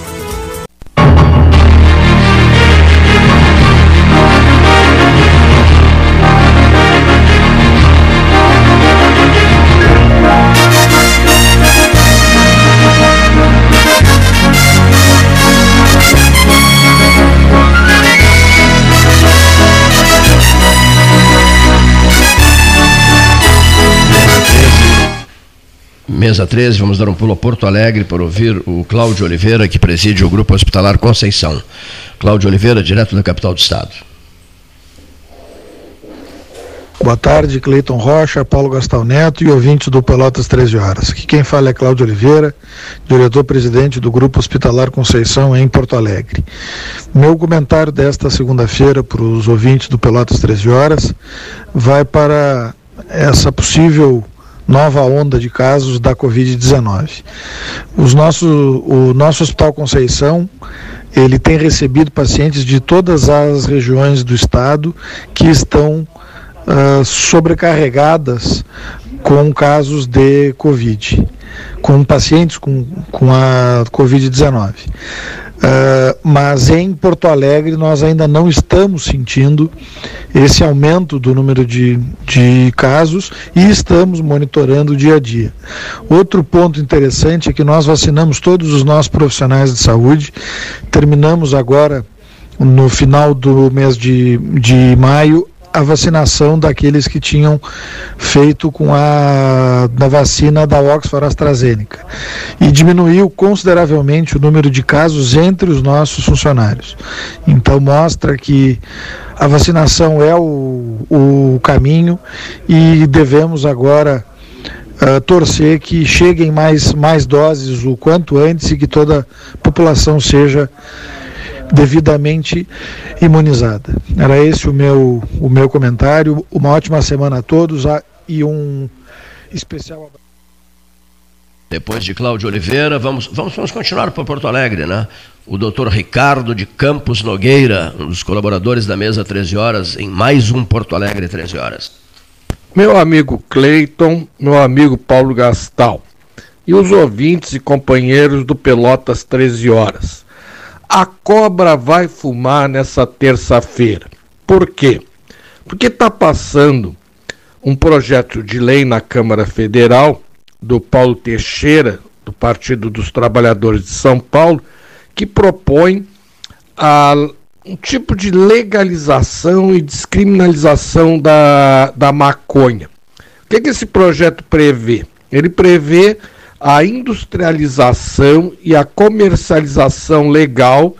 Mesa 13, vamos dar um pulo a Porto Alegre para ouvir o Cláudio Oliveira, que preside o Grupo Hospitalar Conceição. Cláudio Oliveira, direto da capital do Estado. Boa tarde, Cleiton Rocha, Paulo Gastal Neto e ouvintes do Pelotas 13 Horas. Aqui quem fala é Cláudio Oliveira, diretor-presidente do Grupo Hospitalar Conceição em Porto Alegre. Meu comentário desta segunda-feira para os ouvintes do Pelotas 13 Horas vai para essa possível nova onda de casos da Covid-19. Os nossos, o nosso Hospital Conceição ele tem recebido pacientes de todas as regiões do estado que estão uh, sobrecarregadas com casos de Covid, com pacientes com, com a Covid-19. Uh, mas em Porto Alegre nós ainda não estamos sentindo esse aumento do número de, de casos e estamos monitorando dia a dia. Outro ponto interessante é que nós vacinamos todos os nossos profissionais de saúde, terminamos agora no final do mês de, de maio a vacinação daqueles que tinham feito com a da vacina da Oxford AstraZeneca e diminuiu consideravelmente o número de casos entre os nossos funcionários. Então mostra que a vacinação é o, o caminho e devemos agora Uh, torcer que cheguem mais, mais doses o quanto antes e que toda a população seja devidamente imunizada. Era esse o meu, o meu comentário. Uma ótima semana a todos ah, e um especial abraço. Depois de Cláudio Oliveira, vamos, vamos, vamos continuar para Porto Alegre, né? O doutor Ricardo de Campos Nogueira, um dos colaboradores da mesa 13 horas, em mais um Porto Alegre 13 horas. Meu amigo Cleiton, meu amigo Paulo Gastal e os ouvintes e companheiros do Pelotas 13 horas a cobra vai fumar nessa terça-feira. Por quê? Porque está passando um projeto de lei na Câmara Federal do Paulo Teixeira, do Partido dos Trabalhadores de São Paulo, que propõe a, um tipo de legalização e descriminalização da, da maconha. O que, que esse projeto prevê? Ele prevê a industrialização e a comercialização legal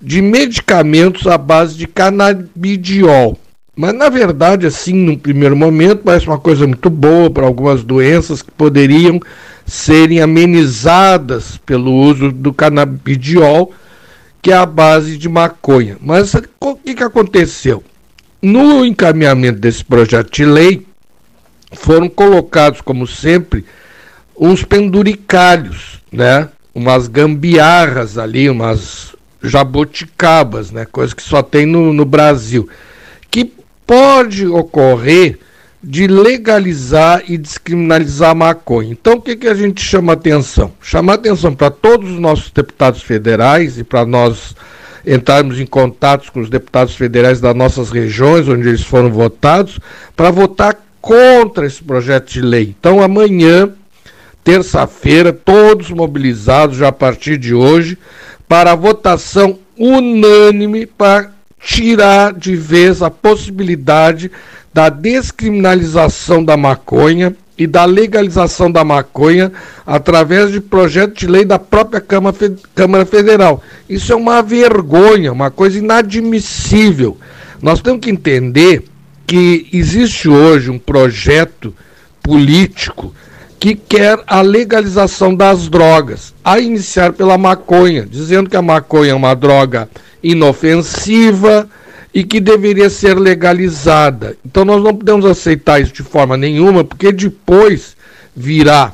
de medicamentos à base de canabidiol. Mas na verdade, assim, no primeiro momento, parece uma coisa muito boa para algumas doenças que poderiam serem amenizadas pelo uso do canabidiol, que é a base de maconha. Mas o que, que aconteceu? No encaminhamento desse projeto de lei, foram colocados, como sempre, uns penduricalhos, né? umas gambiarras ali, umas jaboticabas, né? coisa que só tem no, no Brasil, que pode ocorrer de legalizar e descriminalizar a maconha. Então, o que, que a gente chama atenção? Chama atenção para todos os nossos deputados federais e para nós entrarmos em contato com os deputados federais das nossas regiões, onde eles foram votados, para votar contra esse projeto de lei. Então, amanhã, terça-feira, todos mobilizados já a partir de hoje, para a votação unânime para tirar de vez a possibilidade da descriminalização da maconha e da legalização da maconha através de projeto de lei da própria Câmara Federal. Isso é uma vergonha, uma coisa inadmissível. Nós temos que entender que existe hoje um projeto político que quer a legalização das drogas, a iniciar pela maconha, dizendo que a maconha é uma droga inofensiva e que deveria ser legalizada. Então nós não podemos aceitar isso de forma nenhuma, porque depois virá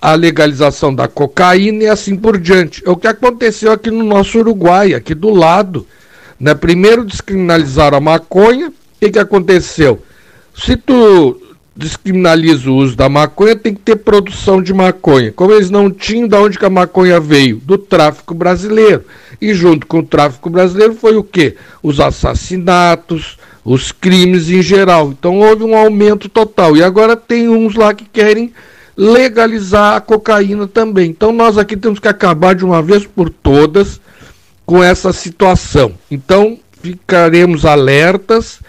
a legalização da cocaína e assim por diante. É o que aconteceu aqui no nosso Uruguai, aqui do lado. Né? Primeiro descriminalizaram a maconha, o que, que aconteceu? Se tu descriminaliza o uso da maconha, tem que ter produção de maconha. Como eles não tinham, de onde que a maconha veio? Do tráfico brasileiro. E junto com o tráfico brasileiro foi o quê? Os assassinatos, os crimes em geral. Então houve um aumento total. E agora tem uns lá que querem legalizar a cocaína também. Então nós aqui temos que acabar de uma vez por todas com essa situação. Então ficaremos alertas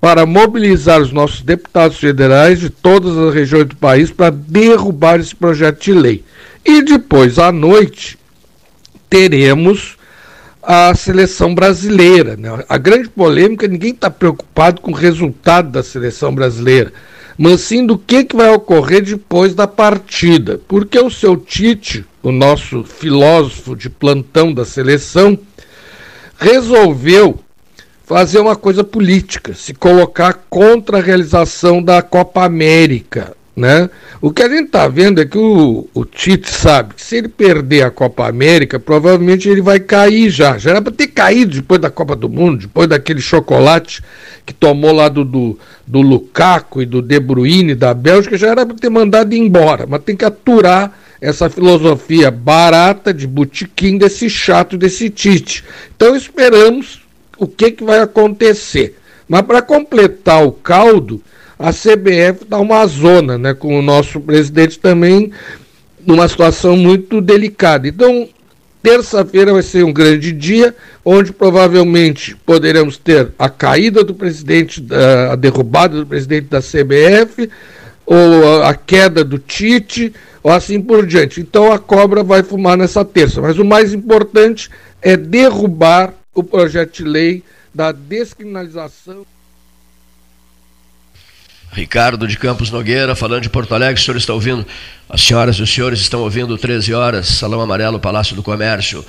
para mobilizar os nossos deputados federais de todas as regiões do país para derrubar esse projeto de lei. E depois, à noite, teremos a seleção brasileira. Né? A grande polêmica, ninguém está preocupado com o resultado da seleção brasileira, mas sim do que, que vai ocorrer depois da partida. Porque o seu Tite, o nosso filósofo de plantão da seleção, resolveu fazer uma coisa política, se colocar contra a realização da Copa América. Né? O que a gente está vendo é que o, o, Tite sabe que se ele perder a Copa América, provavelmente ele vai cair já. Já era para ter caído depois da Copa do Mundo, depois daquele chocolate que tomou lá do, do, do Lukaku e do De Bruyne da Bélgica, já era para ter mandado embora. Mas tem que aturar essa filosofia barata de botequim desse chato desse Tite. Então esperamos o que, que vai acontecer. Mas para completar o caldo, a CBF está uma zona, né, com o nosso presidente também numa situação muito delicada. Então, terça-feira vai ser um grande dia, onde provavelmente poderemos ter a caída do presidente, a derrubada do presidente da CBF, ou a queda do Tite, ou assim por diante. Então a cobra vai fumar nessa terça. Mas o mais importante é derrubar o projeto de lei da descriminalização. Ricardo de Campos Nogueira, falando de Porto Alegre, o senhor está ouvindo, as senhoras e os senhores estão ouvindo 13 horas, Salão Amarelo, Palácio do Comércio.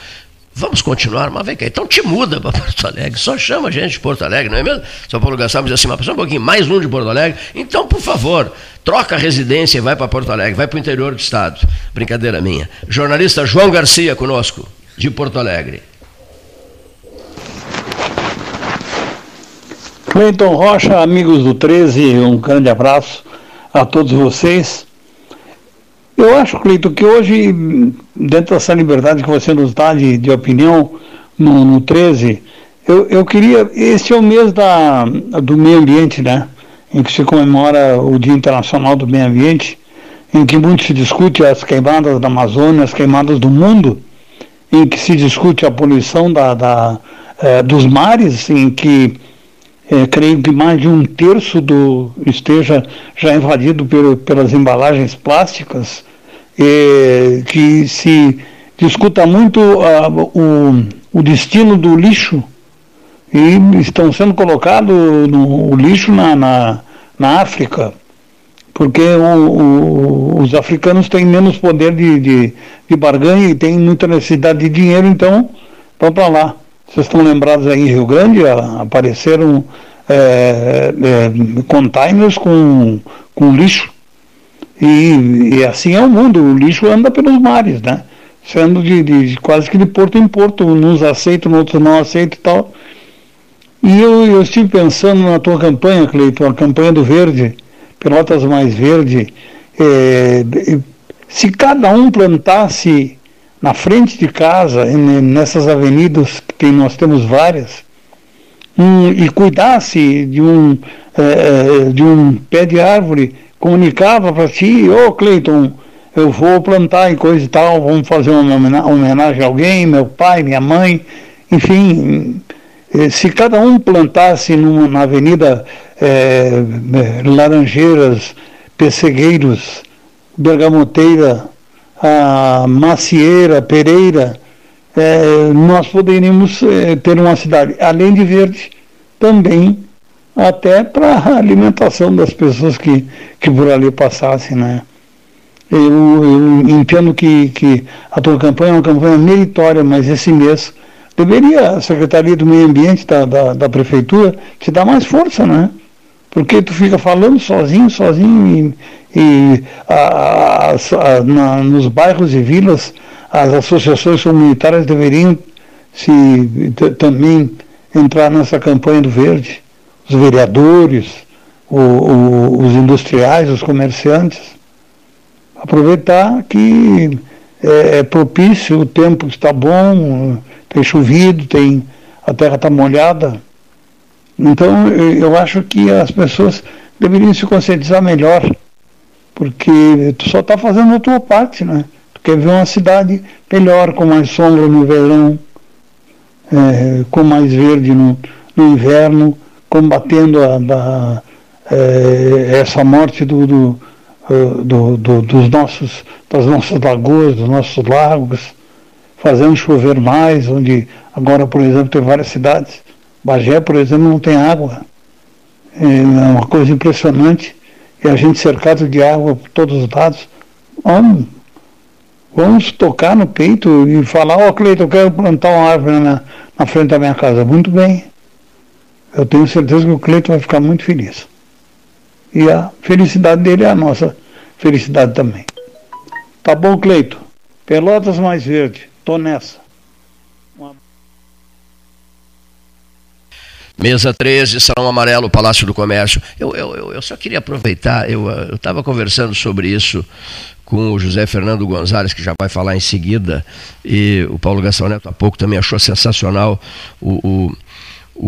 Vamos continuar, mas vem cá, então te muda para Porto Alegre, só chama a gente de Porto Alegre, não é mesmo? São Paulo Gastão diz assim, mas um pouquinho, mais um de Porto Alegre, então, por favor, troca a residência e vai para Porto Alegre, vai para o interior do estado. Brincadeira minha. Jornalista João Garcia conosco, de Porto Alegre. Cleiton Rocha, amigos do 13, um grande abraço a todos vocês. Eu acho, Cleiton, que hoje, dentro dessa liberdade que você nos dá de, de opinião no, no 13, eu, eu queria. Este é o mês da, do meio ambiente, né? Em que se comemora o Dia Internacional do Meio Ambiente, em que muito se discute as queimadas da Amazônia, as queimadas do mundo, em que se discute a poluição da, da eh, dos mares, em que é, creio que mais de um terço do esteja já invadido pelo, pelas embalagens plásticas. Eh, que se discuta muito uh, o, o destino do lixo. E estão sendo colocados o lixo na, na, na África, porque o, o, os africanos têm menos poder de, de, de barganha e têm muita necessidade de dinheiro, então vão para lá. Vocês estão lembrados aí em Rio Grande, apareceram é, é, containers com, com lixo. E, e, assim é o mundo, o lixo anda pelos mares, né? Sendo de, de quase que de porto em porto, uns aceitam, outros não aceitam e tal. E eu, eu estive pensando na tua campanha, Cleiton, a campanha do Verde, Pelotas Mais Verde. É, se cada um plantasse na frente de casa, nessas avenidas que nós temos várias, um, e cuidasse de um, é, de um pé de árvore, comunicava para ti, ô oh, Cleiton, eu vou plantar em coisa e tal, vamos fazer uma homenagem a alguém, meu pai, minha mãe, enfim, eh, se cada um plantasse numa, na avenida é, Laranjeiras, Pessegueiros, Bergamoteira, a Macieira, Pereira, é, nós poderíamos é, ter uma cidade, além de verde, também até para a alimentação das pessoas que, que por ali passassem, né? Eu, eu entendo que, que a tua campanha é uma campanha meritória, mas esse mês deveria a Secretaria do Meio Ambiente da, da, da Prefeitura te dar mais força, né? Porque tu fica falando sozinho, sozinho, e, e a, a, a, na, nos bairros e vilas? As associações comunitárias deveriam se também entrar nessa campanha do verde, os vereadores, o, o, os industriais, os comerciantes, aproveitar que é, é propício, o tempo está bom, tem chovido, tem, a terra está molhada. Então eu acho que as pessoas deveriam se conscientizar melhor, porque tu só está fazendo a tua parte, né? Tu quer ver uma cidade melhor, com mais sombra no verão, é, com mais verde no, no inverno, combatendo a, a, é, essa morte do, do, do, do, dos nossos, das nossas lagoas, dos nossos lagos fazendo chover mais, onde agora, por exemplo, tem várias cidades. Bagé, por exemplo, não tem água. É uma coisa impressionante. E a gente cercado de água por todos os lados. Vamos, vamos tocar no peito e falar, ó oh, Cleiton, eu quero plantar uma árvore na, na frente da minha casa. Muito bem. Eu tenho certeza que o Cleiton vai ficar muito feliz. E a felicidade dele é a nossa felicidade também. Tá bom, Cleito? Pelotas mais verde. Tô nessa. Mesa 13, Salão Amarelo, Palácio do Comércio. Eu, eu, eu só queria aproveitar, eu estava conversando sobre isso com o José Fernando Gonzalez, que já vai falar em seguida, e o Paulo Gastão Neto há pouco também achou sensacional o, o,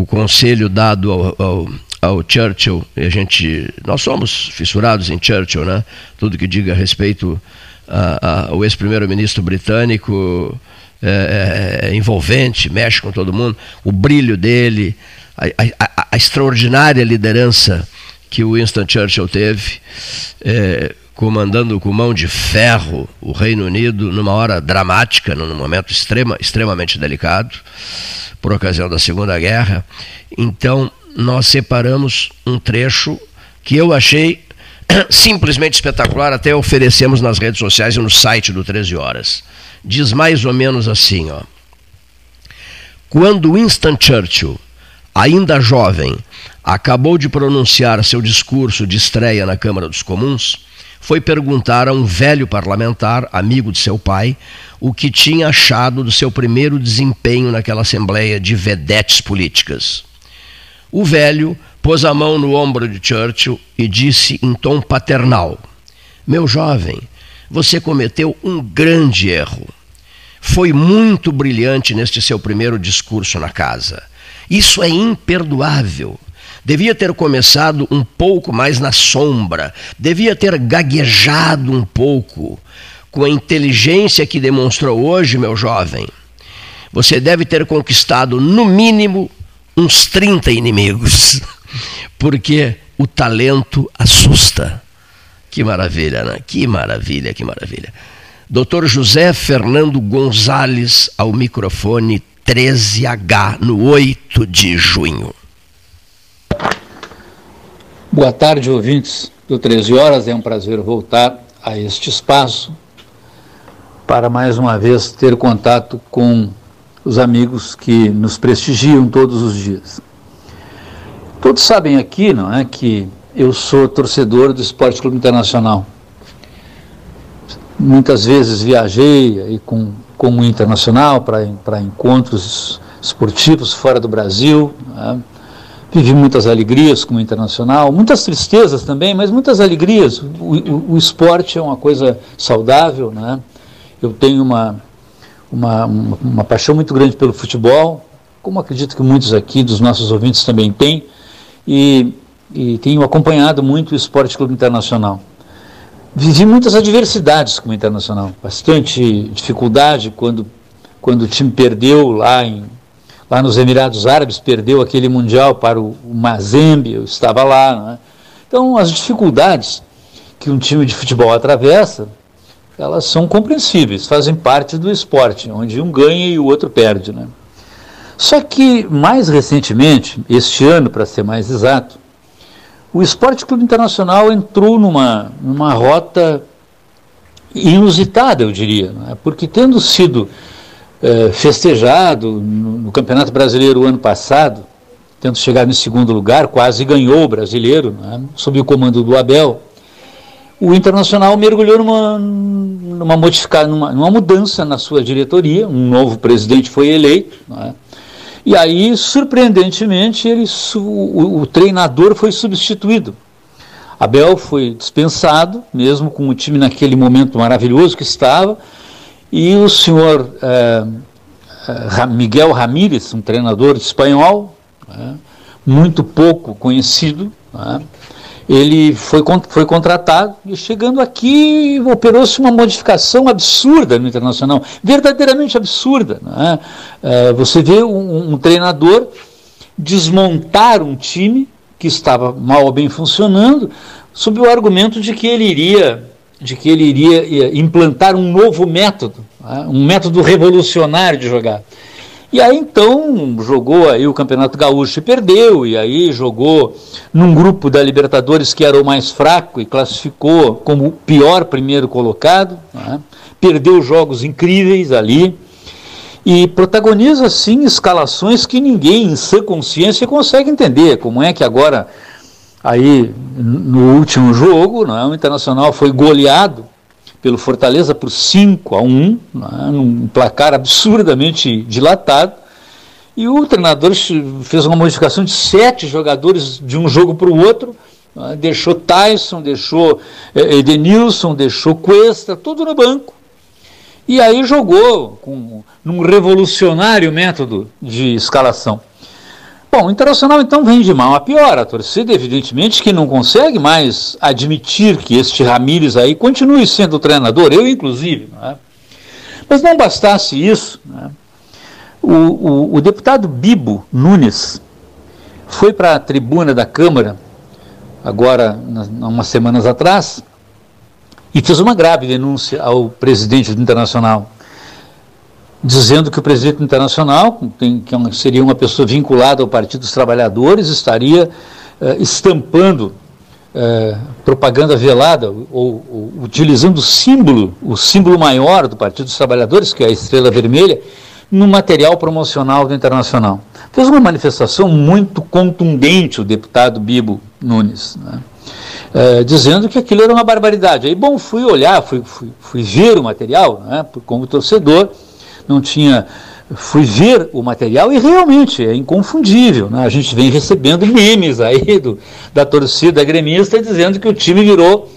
o conselho dado ao, ao, ao, Churchill. E a gente, nós somos fissurados em Churchill, né? Tudo que diga a respeito a, a, o ex-primeiro-ministro britânico é, é, é, envolvente, mexe com todo mundo, o brilho dele, a, a, a extraordinária liderança que o Winston Churchill teve, é, comandando com mão de ferro o Reino Unido numa hora dramática, num momento extrema, extremamente delicado, por ocasião da Segunda Guerra. Então, nós separamos um trecho que eu achei simplesmente espetacular, até oferecemos nas redes sociais e no site do 13 Horas. Diz mais ou menos assim, ó. Quando Winston Churchill, ainda jovem, acabou de pronunciar seu discurso de estreia na Câmara dos Comuns, foi perguntar a um velho parlamentar, amigo de seu pai, o que tinha achado do seu primeiro desempenho naquela assembleia de vedetes políticas. O velho pôs a mão no ombro de Churchill e disse em tom paternal: Meu jovem, você cometeu um grande erro. Foi muito brilhante neste seu primeiro discurso na casa. Isso é imperdoável. Devia ter começado um pouco mais na sombra, devia ter gaguejado um pouco. Com a inteligência que demonstrou hoje, meu jovem, você deve ter conquistado, no mínimo, uns 30 inimigos. porque o talento assusta. Que maravilha, né? Que maravilha, que maravilha. Dr. José Fernando Gonzalez ao microfone 13H no 8 de junho. Boa tarde, ouvintes do 13 Horas. É um prazer voltar a este espaço para mais uma vez ter contato com os amigos que nos prestigiam todos os dias. Todos sabem aqui, não é, que eu sou torcedor do Esporte Clube Internacional. Muitas vezes viajei aí com, com o Internacional para encontros esportivos fora do Brasil. Né? Vivi muitas alegrias com o Internacional, muitas tristezas também, mas muitas alegrias. O, o, o esporte é uma coisa saudável, né? Eu tenho uma, uma, uma, uma paixão muito grande pelo futebol, como acredito que muitos aqui dos nossos ouvintes também têm, e, e tenho acompanhado muito o Esporte Clube Internacional. Vivi muitas adversidades com o Internacional, bastante dificuldade quando, quando o time perdeu lá, em, lá nos Emirados Árabes, perdeu aquele Mundial para o, o Mazembe, eu estava lá. É? Então, as dificuldades que um time de futebol atravessa, elas são compreensíveis, fazem parte do esporte, onde um ganha e o outro perde. Né? Só que, mais recentemente, este ano, para ser mais exato, o Esporte Clube Internacional entrou numa, numa rota inusitada, eu diria, né? porque tendo sido é, festejado no, no, Campeonato Brasileiro ano passado, tendo chegado em segundo lugar, quase ganhou o brasileiro, né? sob o comando do Abel, o Internacional mergulhou numa, numa, modificar, numa, numa mudança na sua diretoria, um novo presidente foi eleito, é? E aí, surpreendentemente, ele, o, o, treinador foi substituído. Abel foi dispensado, mesmo com o time naquele momento maravilhoso que estava, e o senhor é, Miguel Ramírez, um treinador espanhol, é, muito pouco conhecido, é, ele foi, foi contratado e chegando aqui operou-se uma modificação absurda no Internacional, verdadeiramente absurda. Né? É, você vê um, um, treinador desmontar um time que estava mal ou bem funcionando, sob o argumento de que ele iria, de que ele iria implantar um novo método, né? um método revolucionário de jogar. E aí então jogou aí o Campeonato Gaúcho e perdeu, e aí jogou num grupo da Libertadores que era o mais fraco e classificou como o pior primeiro colocado, né? perdeu jogos incríveis ali e protagoniza sim escalações que ninguém em sã consciência consegue entender, como é que agora aí no último jogo, não é? o Internacional foi goleado pelo Fortaleza por 5 a 1, né, num placar absurdamente dilatado. E o treinador fez uma modificação de sete jogadores de um jogo para o outro, né, deixou Tyson, deixou eh, Edenilson, deixou Cuesta, tudo no banco. E aí jogou com, num revolucionário método de escalação. Bom, o Internacional então vem de mal a pior. A torcida, evidentemente, que não consegue mais admitir que este Ramires aí continue sendo treinador, eu inclusive. É? Mas não bastasse isso, é? o, o, o, deputado Bibo Nunes foi para a tribuna da Câmara, agora, há umas semanas atrás, e fez uma grave denúncia ao presidente do Internacional dizendo que o presidente internacional, que é seria uma pessoa vinculada ao Partido dos Trabalhadores, estaria eh, estampando eh, propaganda velada ou, ou, utilizando o símbolo, o símbolo maior do Partido dos Trabalhadores, que é a estrela vermelha, no material promocional do Internacional. Fez uma manifestação muito contundente o deputado Bibo Nunes, né? eh, dizendo que aquilo era uma barbaridade. Aí, bom, fui olhar, fui, fui, fui ver o material, né, como torcedor, não tinha. Fui ver o material e realmente é inconfundível. Né? A gente vem recebendo memes aí do, da torcida gremista dizendo que o time virou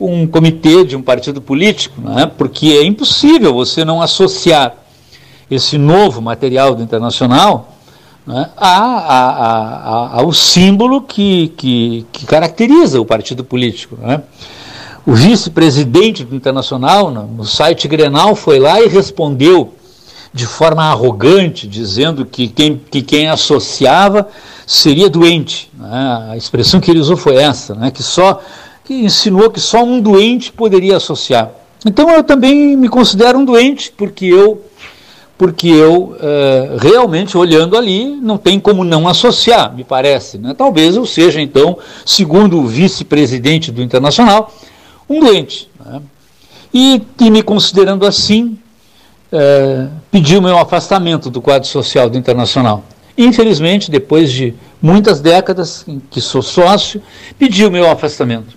um comitê de um partido político, né? porque é impossível você não associar esse novo material do Internacional né, a, a, a, ao símbolo que, que, que, caracteriza o partido político. Né? O vice-presidente do Internacional, no site Grenal, foi lá e respondeu de forma arrogante, dizendo que quem, que quem associava seria doente. Né? A expressão que ele usou foi essa, né? que só que insinuou que só um doente poderia associar. Então eu também me considero um doente, porque eu, porque eu é, realmente olhando ali, não tem como não associar, me parece. Né? Talvez eu seja, então, segundo o vice-presidente do Internacional, um doente. Né? E, e, me considerando assim, é, pedi o meu afastamento do quadro social do Internacional. Infelizmente, depois de muitas décadas em que sou sócio, pedi o meu afastamento.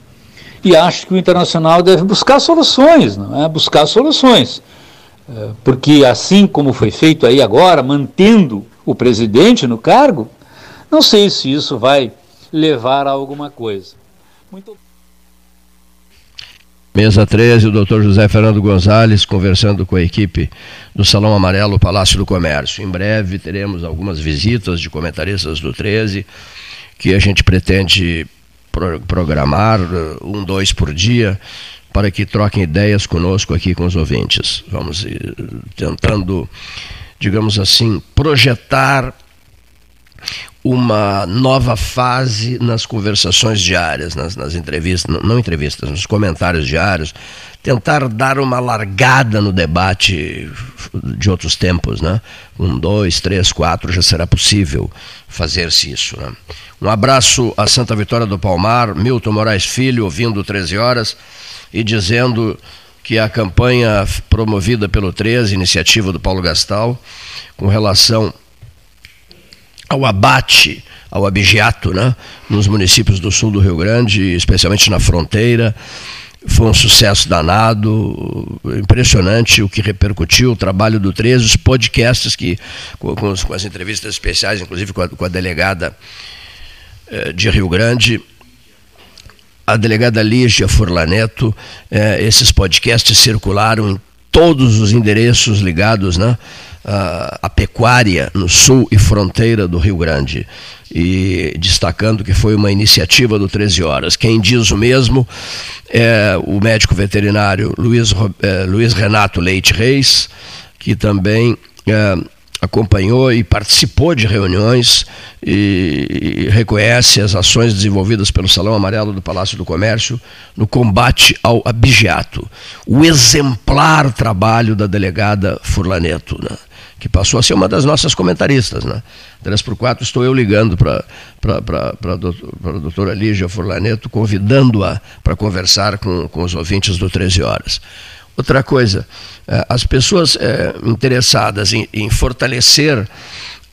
E acho que o internacional deve buscar soluções, não é? Buscar soluções. É, porque assim como foi feito aí agora, mantendo o presidente no cargo, não sei se isso vai levar a alguma coisa. Muito Mesa 13, o doutor José Fernando Gonzalez conversando com a equipe do Salão Amarelo Palácio do Comércio. Em breve teremos algumas visitas de comentaristas do 13 que a gente pretende pro programar, um, dois por dia, para que troquem ideias conosco aqui com os ouvintes. Vamos tentando, digamos assim, projetar uma nova fase nas conversações diárias, nas, nas entrevistas, não, não entrevistas, nos comentários diários, tentar dar uma largada no debate de outros tempos, né? Um, dois, três, quatro, já será possível fazer-se isso. Né? Um abraço a Santa Vitória do Palmar, Milton Moraes Filho, ouvindo 13 horas e dizendo que a campanha promovida pelo 13, iniciativa do Paulo Gastal, com relação ao abate, ao abigeato, né, nos municípios do sul do Rio Grande, especialmente na fronteira. Foi um sucesso danado, impressionante o que repercutiu, o trabalho do 13, os podcasts que, com, com, as entrevistas especiais, inclusive com a, com a delegada eh, de Rio Grande, a delegada Lígia Furlaneto, eh, esses podcasts circularam em todos os endereços ligados, né? A, pecuária no sul e fronteira do Rio Grande. E destacando que foi uma iniciativa do 13 Horas. Quem diz o mesmo é o médico veterinário Luiz, é, Luiz Renato Leite Reis, que também é, acompanhou e participou de reuniões e, e, reconhece as ações desenvolvidas pelo Salão Amarelo do Palácio do Comércio no combate ao abigeato. O exemplar trabalho da delegada Furlaneto. Né? Que passou a ser uma das nossas comentaristas. Né? 3 por 4 estou eu ligando para a doutora Lígia Furlaneto, convidando-a para conversar com, com os ouvintes do 13 Horas. Outra coisa, eh, as pessoas eh, interessadas em, em fortalecer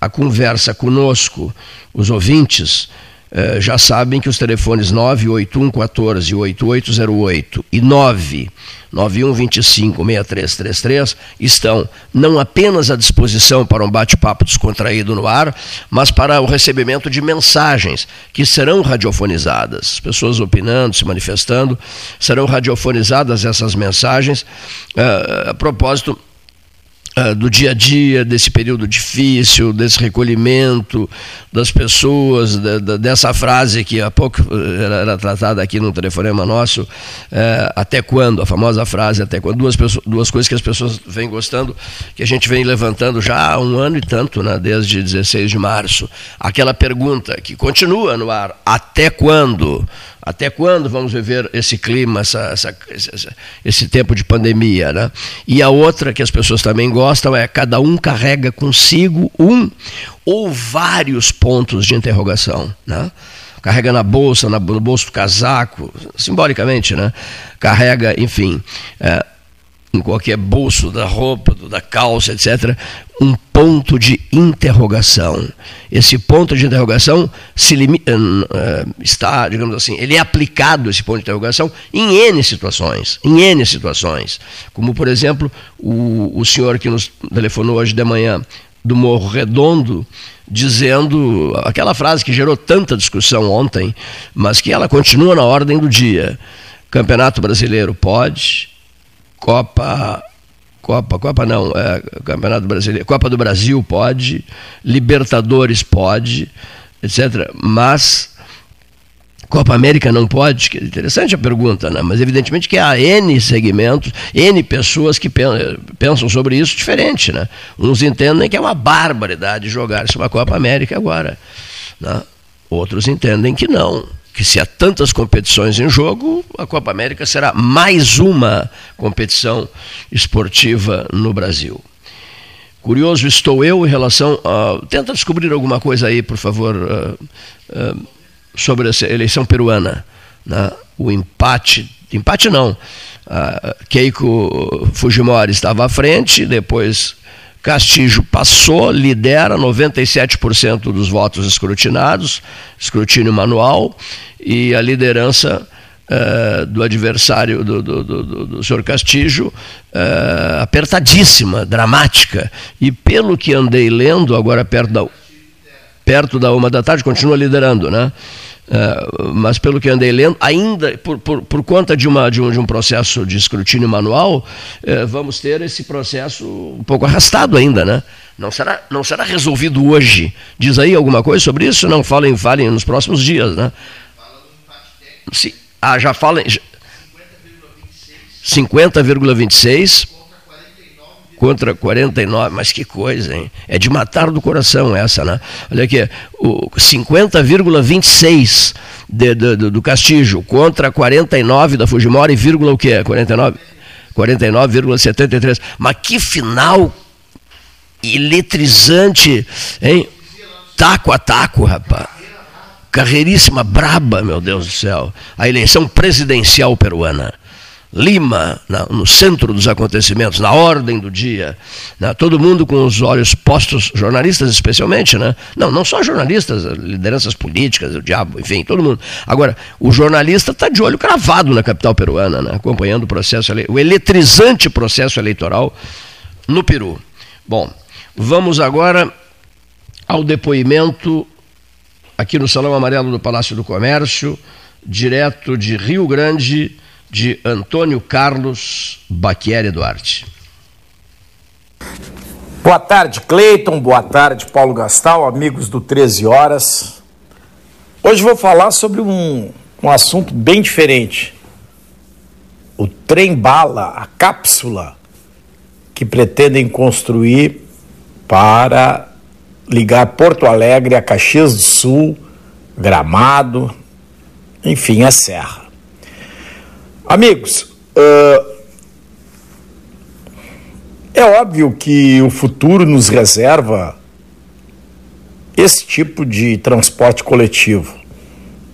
a conversa conosco, os ouvintes, eh, já sabem que os telefones 981 14 8808 e 9 9125 6333 estão não apenas à disposição para um bate-papo descontraído no ar, mas para o recebimento de mensagens que serão radiofonizadas. As pessoas opinando, se manifestando, serão radiofonizadas essas mensagens. Uh, a propósito, ah, do dia a dia, desse período difícil, desse recolhimento das pessoas, de, de, dessa frase que há pouco eh, era, era tratada aqui no telefonema nosso, é, até quando, a famosa frase, até quando, duas, pessoas, duas coisas que as pessoas vêm gostando, que a gente vem levantando já há um ano e tanto, né, desde 16 de março. Aquela pergunta que continua no ar, até quando? Até quando vamos viver esse clima, essa, essa, esse, esse tempo de pandemia? Né? E a outra que as pessoas também gostam é cada um carrega consigo um ou vários pontos de interrogação. Né? carrega na bolsa, no bolso do casaco, simbolicamente, né? Carrega, enfim, é, em qualquer bolso da roupa, da calça, etc., um ponto de interrogação. Esse ponto de interrogação limita, eh, está, digamos assim, ele é aplicado, esse ponto de interrogação, em N situações. Em N situações. Como, por exemplo, o, o senhor que nos telefonou hoje de manhã, do Morro Redondo, dizendo aquela frase que gerou tanta discussão ontem, mas que ela continua na ordem do dia. Campeonato Brasileiro pode, Copa Copa, Copa não, é, Campeonato Brasileiro, Copa do Brasil pode, Libertadores pode, etc. Mas Copa América não pode? Que interessante a pergunta, né? mas evidentemente que há N segmentos, N pessoas que pensam sobre isso diferente. Né? Uns entendem que é uma barbaridade jogar-se uma Copa América agora. Né? Outros entendem que não, que se há tantas competições em jogo, a Copa América será mais uma competição esportiva no Brasil. Curioso estou eu em relação a. Tenta descobrir alguma coisa aí, por favor, uh, uh, sobre essa eleição peruana. Né? O empate. Empate não. Uh, Keiko Fujimori estava à frente, depois Castillo passou, lidera 97% dos votos escrutinados, escrutínio manual, e a liderança uh, do adversário do, do, do, do senhor Castillo uh, apertadíssima, dramática. E pelo que andei lendo, agora perto da, perto da uma da tarde, continua liderando, né? Uh, mas pelo que andei lendo, ainda por, por, por conta de, uma, de, um, de um processo de escrutínio manual, uh, vamos ter esse processo um pouco arrastado ainda, né? Não será, não será resolvido hoje. Diz aí alguma coisa sobre isso? Não falem, falem nos próximos dias, né? Sim. Ah, já falem. 50,26 contra 49, mas que coisa, hein? É de matar do coração essa, né? Olha aqui, o 50,26 do, do Castillo contra 49 da Fujimori, vírgula o quê? 49? 49,73. Mas que final eletrizante, hein? Taco a taco, rapaz. Carreiríssima braba, meu Deus do céu. A eleição presidencial peruana. Lima, no centro dos acontecimentos, na ordem do dia. Né? Todo mundo com os olhos postos, jornalistas especialmente, né? Não, não só jornalistas, lideranças políticas, o diabo, enfim, todo mundo. Agora, o jornalista está de olho cravado na capital peruana, né? acompanhando o processo, o eletrizante processo eleitoral no Peru. Bom, vamos agora ao depoimento aqui no Salão Amarelo do Palácio do Comércio, direto de Rio Grande de Antônio Carlos Baquieri Duarte. Boa tarde, Cleiton. Boa tarde, Paulo Gastal, amigos do 13 Horas. Hoje vou falar sobre um, um assunto bem diferente. O trem-bala, a cápsula que pretendem construir para ligar Porto Alegre a Caxias do Sul, Gramado, enfim, a Serra. Amigos, uh, é óbvio que o futuro nos reserva esse tipo de transporte coletivo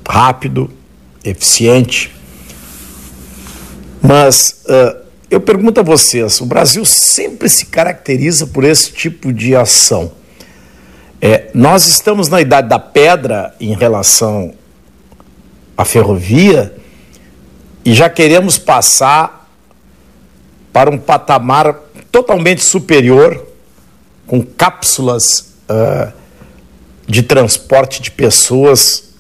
rápido, eficiente. Mas uh, eu pergunto a vocês: o Brasil sempre se caracteriza por esse tipo de ação. É, nós estamos na idade da pedra em relação à ferrovia e já queremos passar para um patamar totalmente superior, com cápsulas uh, de transporte de pessoas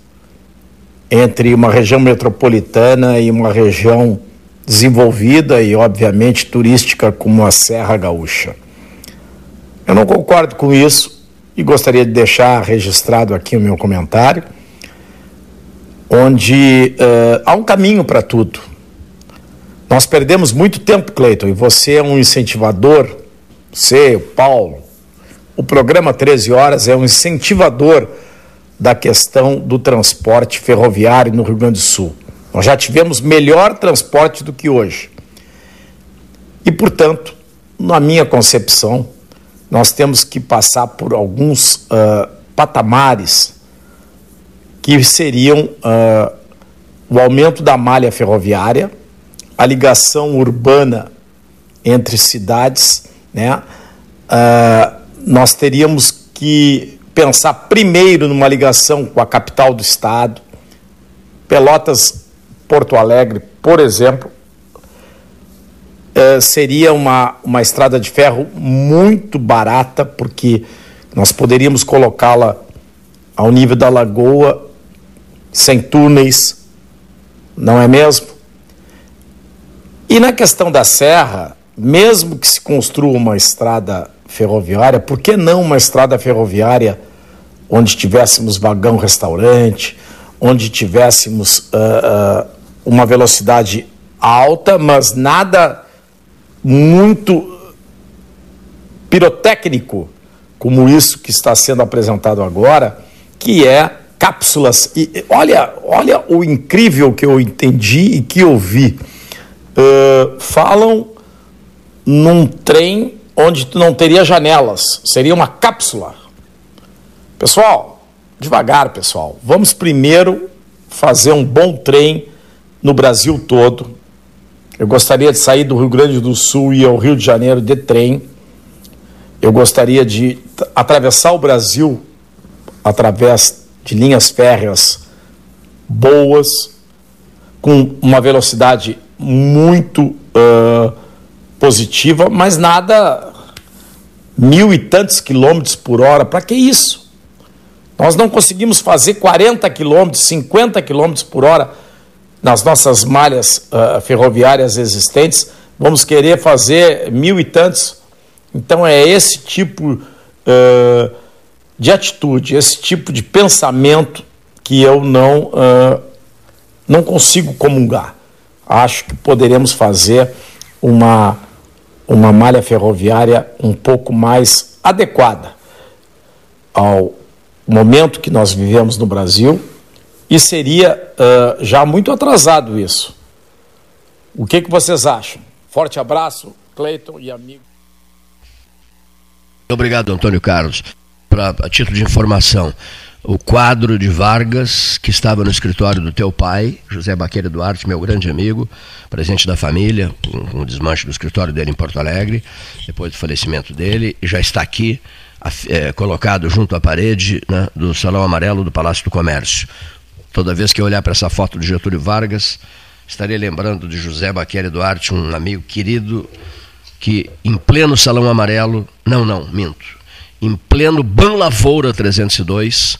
entre uma região metropolitana e uma região desenvolvida e, obviamente, turística como a Serra Gaúcha. Eu não concordo com isso e gostaria de deixar registrado aqui o meu comentário onde uh, há um caminho para tudo. Nós perdemos muito tempo, Cleiton, e você é um incentivador, você, o Paulo, o programa 13 Horas é um incentivador da questão do transporte ferroviário no Rio Grande do Sul. Nós já tivemos melhor transporte do que hoje. E, portanto, na minha concepção, nós temos que passar por alguns uh, patamares que seriam uh, o aumento da malha ferroviária, a ligação urbana entre cidades, né? Uh, nós teríamos que pensar primeiro numa ligação com a capital do estado, Pelotas, Porto Alegre, por exemplo, uh, seria uma, uma estrada de ferro muito barata, porque nós poderíamos colocá-la ao nível da lagoa sem túneis, não é mesmo? E na questão da serra, mesmo que se construa uma estrada ferroviária, por que não uma estrada ferroviária onde tivéssemos vagão restaurante, onde tivéssemos uh, uh, uma velocidade alta, mas nada muito pirotécnico como isso que está sendo apresentado agora, que é cápsulas. E olha, olha o incrível que eu entendi e que ouvi. Uh, falam num trem onde não teria janelas, seria uma cápsula. Pessoal, devagar, pessoal. Vamos primeiro fazer um bom trem no Brasil todo. Eu gostaria de sair do Rio Grande do Sul e ir ao Rio de Janeiro de trem. Eu gostaria de atravessar o Brasil através de linhas férreas boas, com uma velocidade muito uh, positiva, mas nada mil e tantos quilômetros por hora. Para que isso? Nós não conseguimos fazer 40 quilômetros, 50 quilômetros por hora nas nossas malhas uh, ferroviárias existentes. Vamos querer fazer mil e tantos. Então é esse tipo uh, de atitude, esse tipo de pensamento que eu não, uh, não consigo comungar. Acho que poderemos fazer uma, uma malha ferroviária um pouco mais adequada ao momento que nós vivemos no Brasil e seria uh, já muito atrasado isso. O que, que vocês acham? Forte abraço, Cleiton e amigo. Obrigado, Antônio Carlos. Pra, a título de informação, o quadro de Vargas, que estava no escritório do teu pai, José Baqueira Duarte, meu grande amigo, presente da família, com, com o desmanche do escritório dele em Porto Alegre, depois do falecimento dele, já está aqui é, colocado junto à parede né, do Salão Amarelo do Palácio do Comércio. Toda vez que eu olhar para essa foto de Getúlio Vargas, estarei lembrando de José Baqueira Duarte, um amigo querido, que em pleno Salão Amarelo, não, não, minto, em pleno Ban Lavoura 302,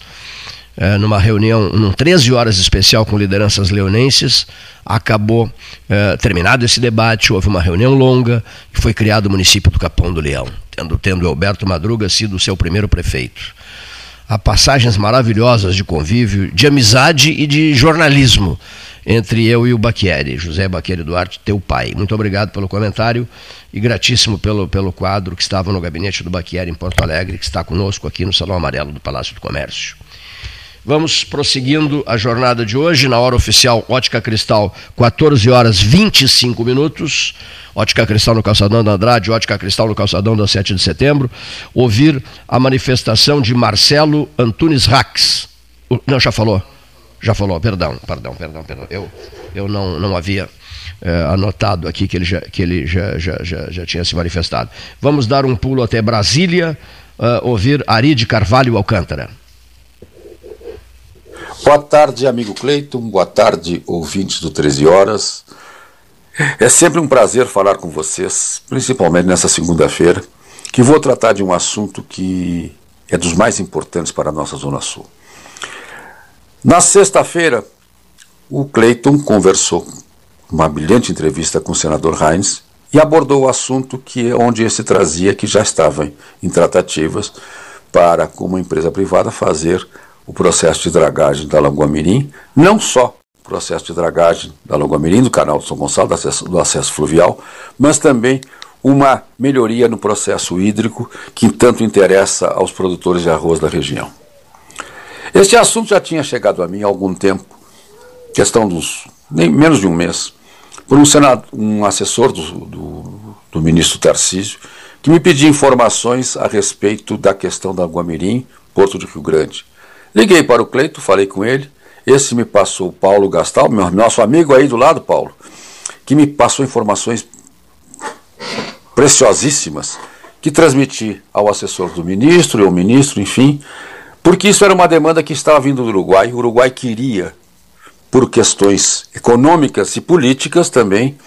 é, numa reunião, num 13 horas especial com lideranças leonenses, acabou, é, terminado esse debate, houve uma reunião longa e foi criado o município do Capão do Leão, tendo, tendo Alberto Madruga sido o seu primeiro prefeito. Há passagens maravilhosas de convívio, de amizade e de jornalismo entre eu e o Baquieri, José Baquieri Duarte, teu pai. Muito obrigado pelo comentário e gratíssimo pelo, pelo quadro que estava no gabinete do Baquieri em Porto Alegre, que está conosco aqui no Salão Amarelo do Palácio do Comércio. Vamos prosseguindo a jornada de hoje, na hora oficial Ótica Cristal, 14 horas 25 minutos. Ótica Cristal no Calçadão da Andrade, Ótica Cristal no Calçadão da 7 de setembro. Ouvir a manifestação de Marcelo Antunes Rax. Não, já falou? Já falou, perdão, perdão, perdão, perdão. Eu, eu não, não havia é, anotado aqui que ele, já, que ele já, já, já, já tinha se manifestado. Vamos dar um pulo até Brasília, uh, ouvir Ari de Carvalho Alcântara. Boa tarde, amigo Cleiton. Boa tarde, ouvintes do 13 Horas. É sempre um prazer falar com vocês, principalmente nessa segunda-feira, que vou tratar de um assunto que é dos mais importantes para a nossa Zona Sul. Na sexta-feira, o Cleiton conversou uma brilhante entrevista com o senador Heinz e abordou o assunto que onde esse trazia que já estava em tratativas para, como empresa privada, fazer o processo de dragagem da Lagoa Mirim, não só o processo de dragagem da Lagoa Mirim, do canal de São Gonçalo, do acesso, do acesso fluvial, mas também uma melhoria no processo hídrico que tanto interessa aos produtores de arroz da região. Este assunto já tinha chegado a mim há algum tempo, questão dos nem menos de um mês, por um, senado, um assessor do, do, do ministro Tarcísio, que me pediu informações a respeito da questão da Guamirim, Porto de Rio Grande. Liguei para o Cleito, falei com ele, esse me passou o Paulo Gastal, meu, nosso amigo aí do lado, Paulo, que me passou informações preciosíssimas que transmiti ao assessor do ministro e ao ministro, enfim, porque isso era uma demanda que estava vindo do Uruguai. O Uruguai queria, por questões econômicas e políticas também,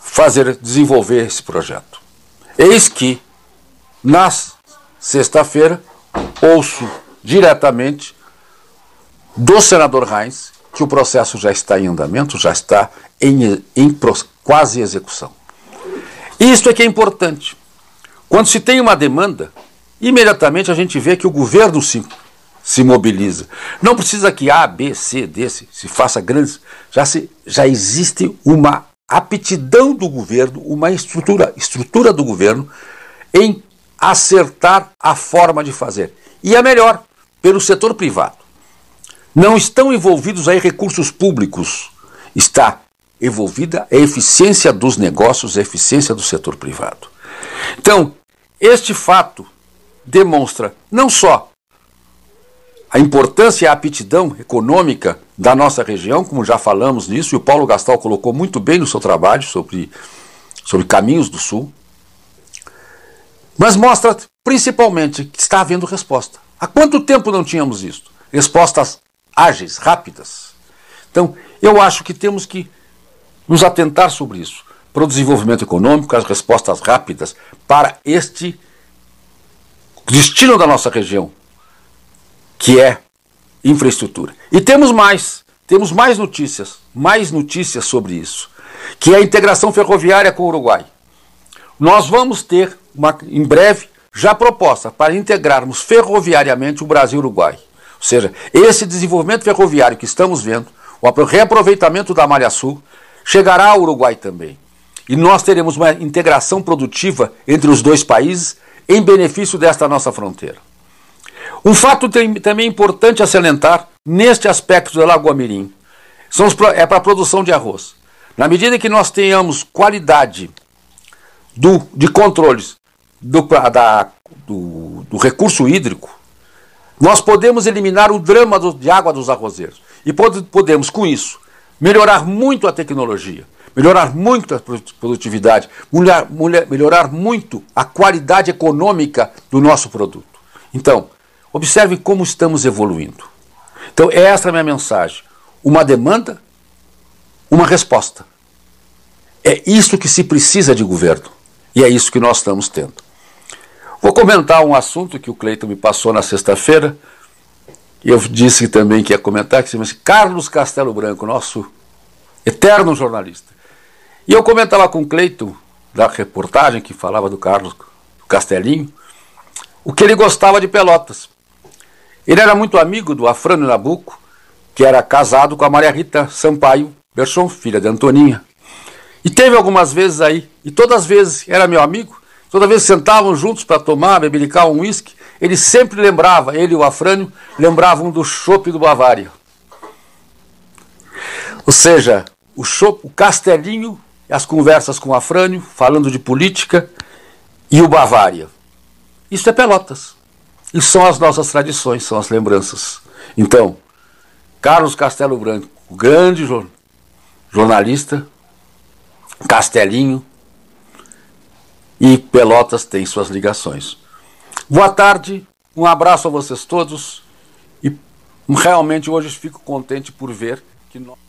fazer desenvolver esse projeto. Eis que, na sexta-feira, ouço diretamente do senador Reins que o processo já está em andamento, já está em, em quase execução. Isso é que é importante. Quando se tem uma demanda, imediatamente a gente vê que o governo se, se mobiliza. Não precisa que A, B, C, D se, se faça grandes. Já, se, já existe uma aptidão do governo, uma estrutura, estrutura do governo em acertar a forma de fazer. E é melhor, pelo setor privado. Não estão envolvidos aí recursos públicos. Está envolvida a eficiência dos negócios, a eficiência do setor privado. Então, este fato demonstra não só a importância e a aptidão econômica da nossa região, como já falamos nisso, e o Paulo Gastal colocou muito bem no seu trabalho sobre, sobre caminhos do Sul, mas mostra principalmente que está havendo resposta. Há quanto tempo não tínhamos isso? Respostas ágeis, rápidas. Então, eu acho que temos que nos atentar sobre isso, para o desenvolvimento econômico, as respostas rápidas para este destino da nossa região, que é infraestrutura. E temos mais, temos mais notícias, mais notícias sobre isso, que é a integração ferroviária com o Uruguai. Nós vamos ter uma, em breve já proposta para integrarmos ferroviariamente o Brasil e o Uruguai. Ou seja, esse desenvolvimento ferroviário que estamos vendo, o reaproveitamento da Malha Sul, chegará ao Uruguai também. E nós teremos uma integração produtiva entre os dois países em benefício desta nossa fronteira. Um fato tem, também importante a salientar neste aspecto da Lagoa Mirim são os, é para a produção de arroz. Na medida que nós tenhamos qualidade do, de controles do, da, do, do recurso hídrico, nós podemos eliminar o drama do, de água dos arrozeiros. E pod, podemos, com isso, melhorar muito a tecnologia, melhorar muito a produtividade, melhorar, melhorar muito a qualidade econômica do nosso produto. Então, observe como estamos evoluindo. Então, essa é a minha mensagem. Uma demanda, uma resposta. É isso que se precisa de governo. E é isso que nós estamos tendo. Vou comentar um assunto que o Cleiton me passou na sexta-feira. Eu disse também que ia comentar, que se chama Carlos Castelo Branco, nosso eterno jornalista. E eu comentava com o Cleiton, da reportagem que falava do Carlos Castelinho, o que ele gostava de Pelotas. Ele era muito amigo do Afrânio Nabuco, que era casado com a Maria Rita Sampaio Berson, filha de Antoninha. E teve algumas vezes aí, e todas as vezes era meu amigo, toda vez sentavam juntos para tomar, bebericar um uísque, ele sempre lembrava, ele e o Afrânio, lembravam do chopp do Bavária. Ou seja, o, chopp, o Castelinho, as conversas com o Afrânio, falando de política, e o Bavária. Isso é Pelotas. Isso são as nossas tradições, são as lembranças. Então, Carlos Castelo Branco, grande jornalista, Castelinho e Pelotas têm suas ligações. Boa tarde, um abraço a vocês todos e realmente hoje fico contente por ver que nós.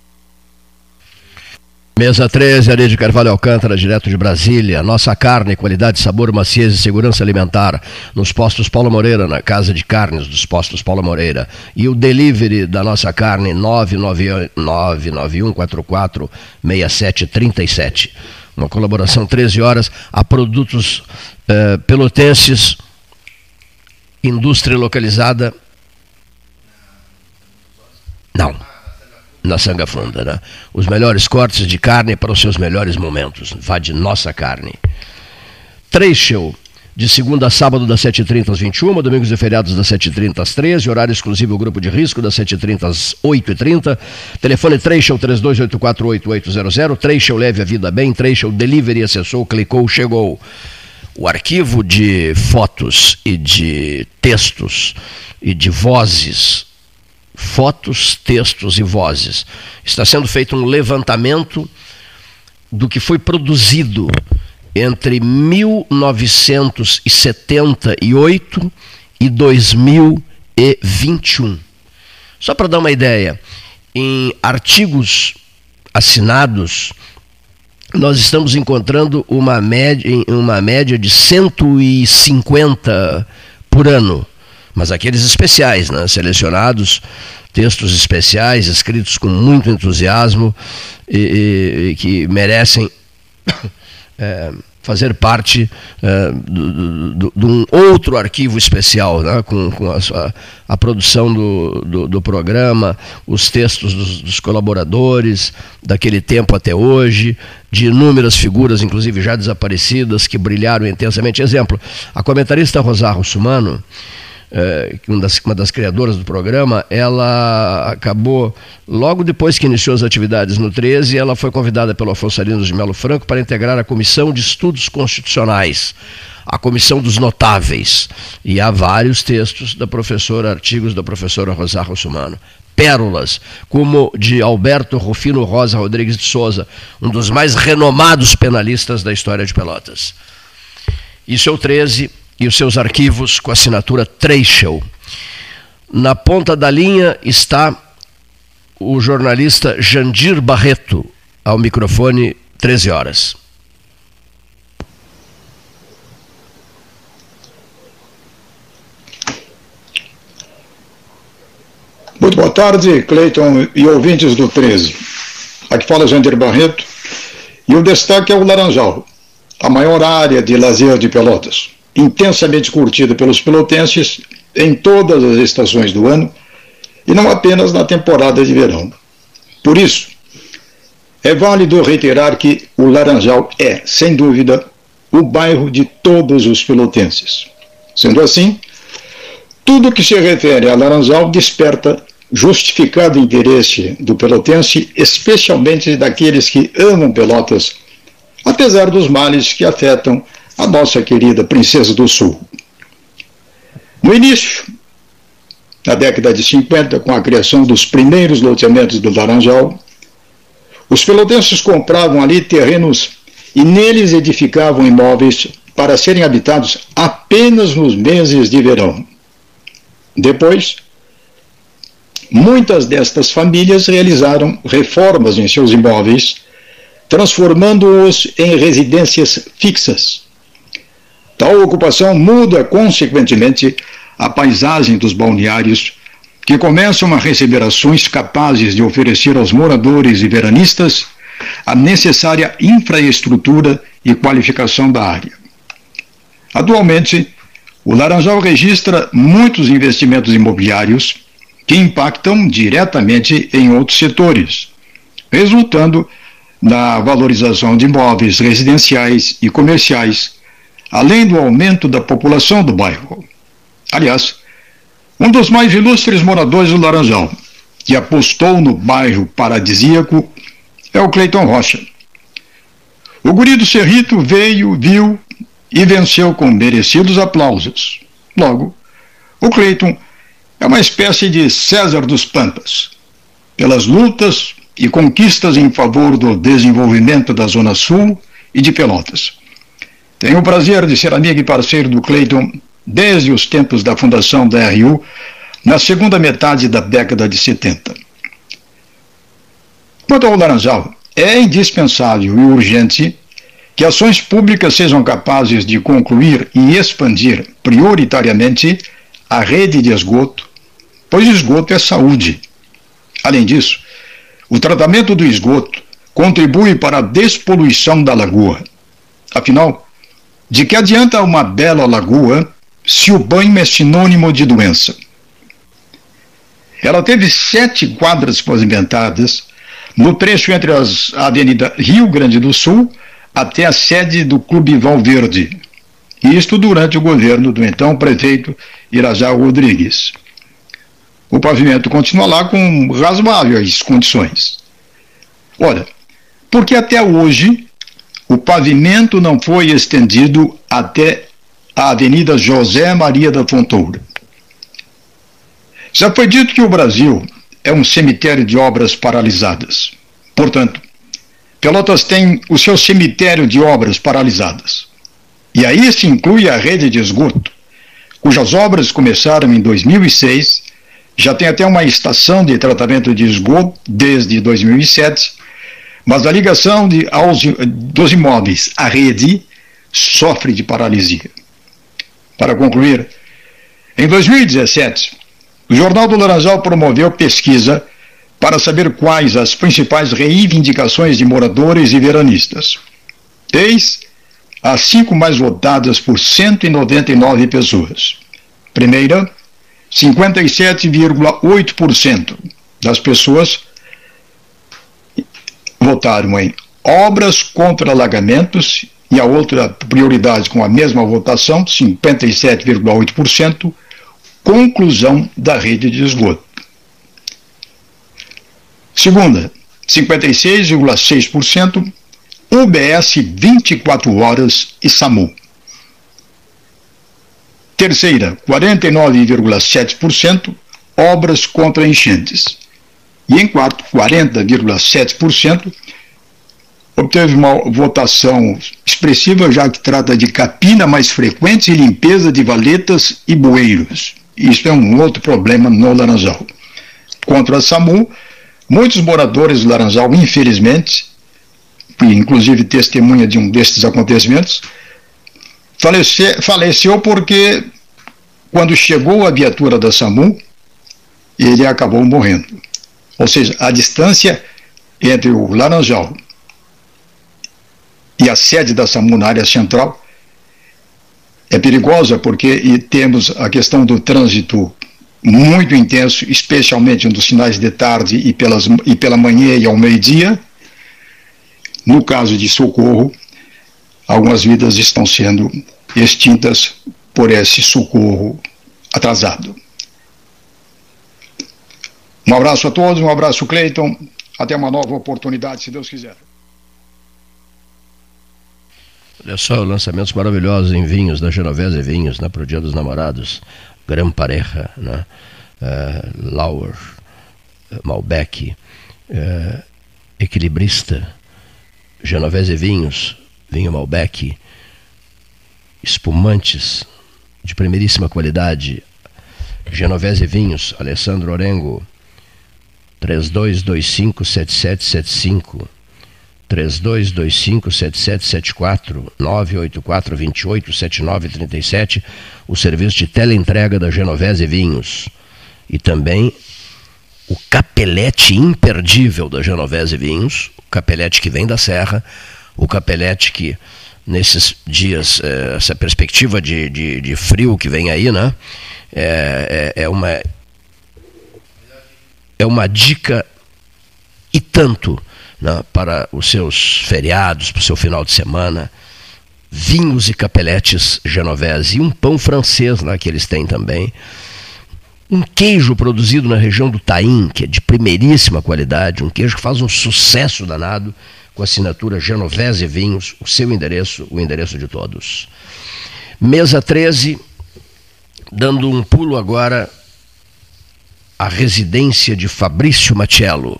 Mesa 13, Areia de Carvalho Alcântara, direto de Brasília. Nossa carne, qualidade, sabor, maciez e segurança alimentar. Nos postos Paulo Moreira, na Casa de Carnes dos postos Paulo Moreira. E o delivery da nossa carne, 991446737. Uma colaboração 13 horas a produtos eh, pelotenses, indústria localizada. Não na Sanga Funda, né? Os melhores cortes de carne para os seus melhores momentos. Vá de nossa carne. Três show. De segunda a sábado, das 7h30 às 21 domingos e feriados, das 7h30 às 13 horário exclusivo grupo de risco, das 7h30 às 8h30. Telefone 3 show 32848800. 3 show leve a vida bem. 3 show delivery, acessou, clicou, chegou. O arquivo de fotos e de textos e de vozes fotos, textos e vozes. Está sendo feito um levantamento do que foi produzido entre 1978 e 2021. Só para dar uma ideia, em artigos assinados, nós estamos encontrando uma média, uma média de 150 por ano mas aqueles especiais, né, selecionados, textos especiais, escritos com muito entusiasmo e, e, e que merecem é, fazer parte é, de um outro arquivo especial, né, com, com a, a, a, produção do, do, do, programa, os textos dos, dos, colaboradores, daquele tempo até hoje, de inúmeras figuras, inclusive já desaparecidas, que brilharam intensamente. Exemplo, a comentarista Rosário Sumano é, uma das, uma das criadoras do programa, ela acabou, logo depois que iniciou as atividades no 13, ela foi convidada pelo Afonso Arinos de Melo Franco para integrar a Comissão de Estudos Constitucionais, a Comissão dos Notáveis. E há vários textos da professora, artigos da professora Rosário Russumano pérolas, como de Alberto Rufino Rosa Rodrigues de Souza, um dos mais renomados penalistas da história de Pelotas. Isso é o 13 e os seus arquivos com assinatura Treichel. Na ponta da linha está o jornalista Jandir Barreto, ao microfone 13 horas. Muito boa tarde, Cleiton e ouvintes do 13. Aqui fala Jandir Barreto e o destaque é o Laranjal, a maior área de lazer de Pelotas, intensamente curtida pelos pelotenses em todas as estações do ano e não apenas na temporada de verão. Por isso, é válido reiterar que o Laranjal é, sem dúvida, o bairro de todos os pelotenses. Sendo assim, tudo que se refere a Laranjal desperta justificado interesse do pelotense, especialmente daqueles que amam Pelotas, apesar dos males que afetam a nossa querida Princesa do Sul. No início, na década de 50, com a criação dos primeiros loteamentos do Laranjal, os pelotenses compravam ali terrenos e neles edificavam imóveis para serem habitados apenas nos meses de verão. Depois, Muitas destas famílias realizaram reformas em seus imóveis, transformando-os em residências fixas. Tal ocupação muda, consequentemente, a paisagem dos balneários, que começam a receber ações capazes de oferecer aos moradores e veranistas a necessária infraestrutura e qualificação da área. Atualmente, o Laranjal registra muitos investimentos imobiliários que impactam diretamente em outros setores, resultando na valorização de imóveis residenciais e comerciais, além do aumento da população do bairro. Aliás, um dos mais ilustres moradores do Laranjal, que apostou no bairro paradisíaco, é o Cleiton Rocha. O guri do Cerrito veio, viu e venceu com merecidos aplausos. Logo, o Cleiton é uma espécie de César dos Pampas, pelas lutas e conquistas em favor do desenvolvimento da Zona Sul e de Pelotas. Tenho o prazer de ser amigo e parceiro do Cleiton desde os tempos da fundação da RU, na segunda metade da década de 70. Quanto ao Laranjal, é indispensável e urgente que ações públicas sejam capazes de concluir e expandir prioritariamente a rede de esgoto, pois esgoto é saúde. Além disso, o tratamento do esgoto contribui para a despoluição da lagoa. Afinal, de que adianta uma bela lagoa se o banho é sinônimo de doença? Ela teve sete quadras pavimentadas no trecho entre as, a Avenida Rio Grande do Sul até a sede do Clube Valverde. Isto durante o governo do então prefeito Irajá Rodrigues o pavimento continua lá com razoáveis condições. Olha, porque até hoje o pavimento não foi estendido até a Avenida José Maria da Fontoura. Já foi dito que o Brasil é um cemitério de obras paralisadas. Portanto, Pelotas tem o seu cemitério de obras paralisadas. E aí se inclui a rede de esgoto, cujas obras começaram em 2006 já tem até uma estação de tratamento de esgoto desde 2007, mas a ligação de, aos, dos imóveis à rede sofre de paralisia. Para concluir, em 2017, o Jornal do Laranjal promoveu pesquisa para saber quais as principais reivindicações de moradores e veranistas. Eis as cinco mais votadas por 199 pessoas. Primeira, 57,8% das pessoas votaram em obras contra alagamentos e a outra prioridade com a mesma votação, 57,8%, conclusão da rede de esgoto. Segunda, 56,6% UBS 24 horas e SAMU. Terceira, 49,7% obras contra enchentes. E em quarto, 40,7% obteve uma votação expressiva, já que trata de capina mais frequente e limpeza de valetas e bueiros. Isso é um outro problema no Laranjal. Contra a SAMU, muitos moradores do Laranjal, infelizmente, inclusive testemunha de um destes acontecimentos, faleceu, faleceu porque quando chegou a viatura da SAMU, ele acabou morrendo. Ou seja, a distância entre o Laranjal e a sede da SAMU na área central é perigosa porque temos a questão do trânsito muito intenso, especialmente nos finais de tarde e, pelas, e pela manhã e ao meio-dia. No caso de socorro, algumas vidas estão sendo extintas por esse socorro atrasado. Um abraço a todos, um abraço, Cleiton. Até uma nova oportunidade, se Deus quiser. Olha só, lançamentos maravilhosos em vinhos, da Genovese Vinhos, né, para o Dia dos Namorados. Gran Pareja, né, uh, Lauer, uh, Malbec, uh, Equilibrista, Genovese Vinhos, vinho Malbec, espumantes de primeiríssima qualidade, Genovese Vinhos, Alessandro Orengo, 32257775 32257774 984 28 7937 o serviço de teleentrega da Genovese Vinhos e também o capelete imperdível da Genovese Vinhos, o capelete que vem da serra, o capelete que nesses dias, eh, essa perspectiva de, de, de, frio que vem aí, né? É, é, é, uma é uma dica e tanto né, para os seus feriados, para o seu final de semana. Vinhos e capeletes genovese e um pão francês lá que eles têm também. Um queijo produzido na região do Taim, que é de primeiríssima qualidade, um queijo que faz um sucesso danado, com assinatura Genovese Vinhos, o seu endereço, o endereço de todos. Mesa 13, dando um pulo agora à residência de Fabrício Machello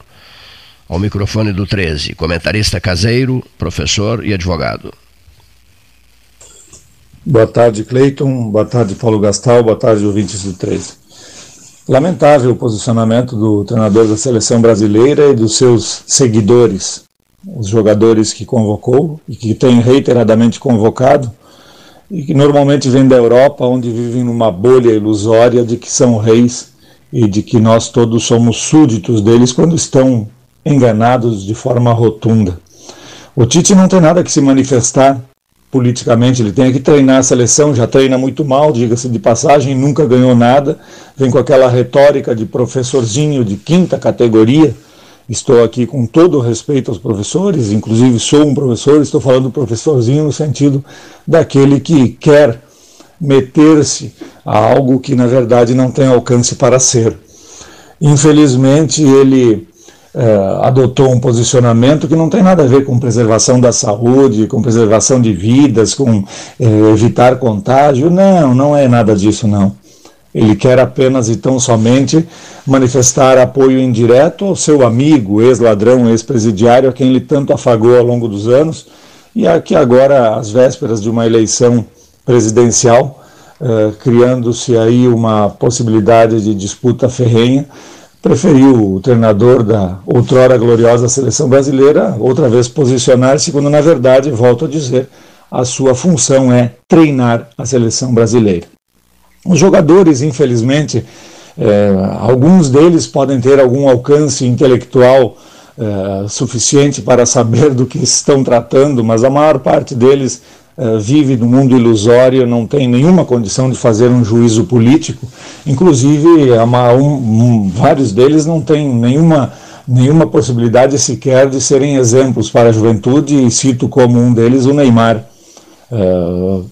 ao microfone do 13, comentarista caseiro, professor e advogado. Boa tarde, Cleiton. Boa tarde, Paulo Gastal. Boa tarde, ouvintes do 13. Lamentável o posicionamento do treinador da seleção brasileira e dos seus seguidores, os jogadores que convocou e que tem reiteradamente convocado, e que normalmente vêm da Europa, onde vivem numa bolha ilusória de que são reis e de que nós todos somos súditos deles quando estão enganados de forma rotunda. O Tite não tem nada que se manifestar politicamente, ele tem que treinar a seleção, já treina muito mal, diga-se de passagem, nunca ganhou nada, vem com aquela retórica de professorzinho de quinta categoria. Estou aqui com todo o respeito aos professores, inclusive sou um professor, estou falando professorzinho no sentido daquele que quer meter-se a algo que na verdade não tem alcance para ser. Infelizmente, ele é, adotou um posicionamento que não tem nada a ver com preservação da saúde, com preservação de vidas, com é, evitar contágio. Não, não é nada disso, não. Ele quer apenas e tão somente manifestar apoio indireto ao seu amigo, ex-ladrão, ex-presidiário, a quem ele tanto afagou ao longo dos anos, e a que agora, às vésperas de uma eleição presidencial, eh, criando-se aí uma possibilidade de disputa ferrenha, preferiu o treinador da outrora gloriosa seleção brasileira outra vez posicionar-se, quando na verdade, volto a dizer, a sua função é treinar a seleção brasileira. Os jogadores, infelizmente, é, alguns deles podem ter algum alcance intelectual é, suficiente para saber do que estão tratando, mas a maior parte deles uh, vive no mundo ilusório, não tem nenhuma condição de fazer um juízo político. Inclusive, um, vários deles não têm nenhuma, nenhuma possibilidade sequer de serem exemplos para a juventude, e cito como um deles o Neymar. Uh,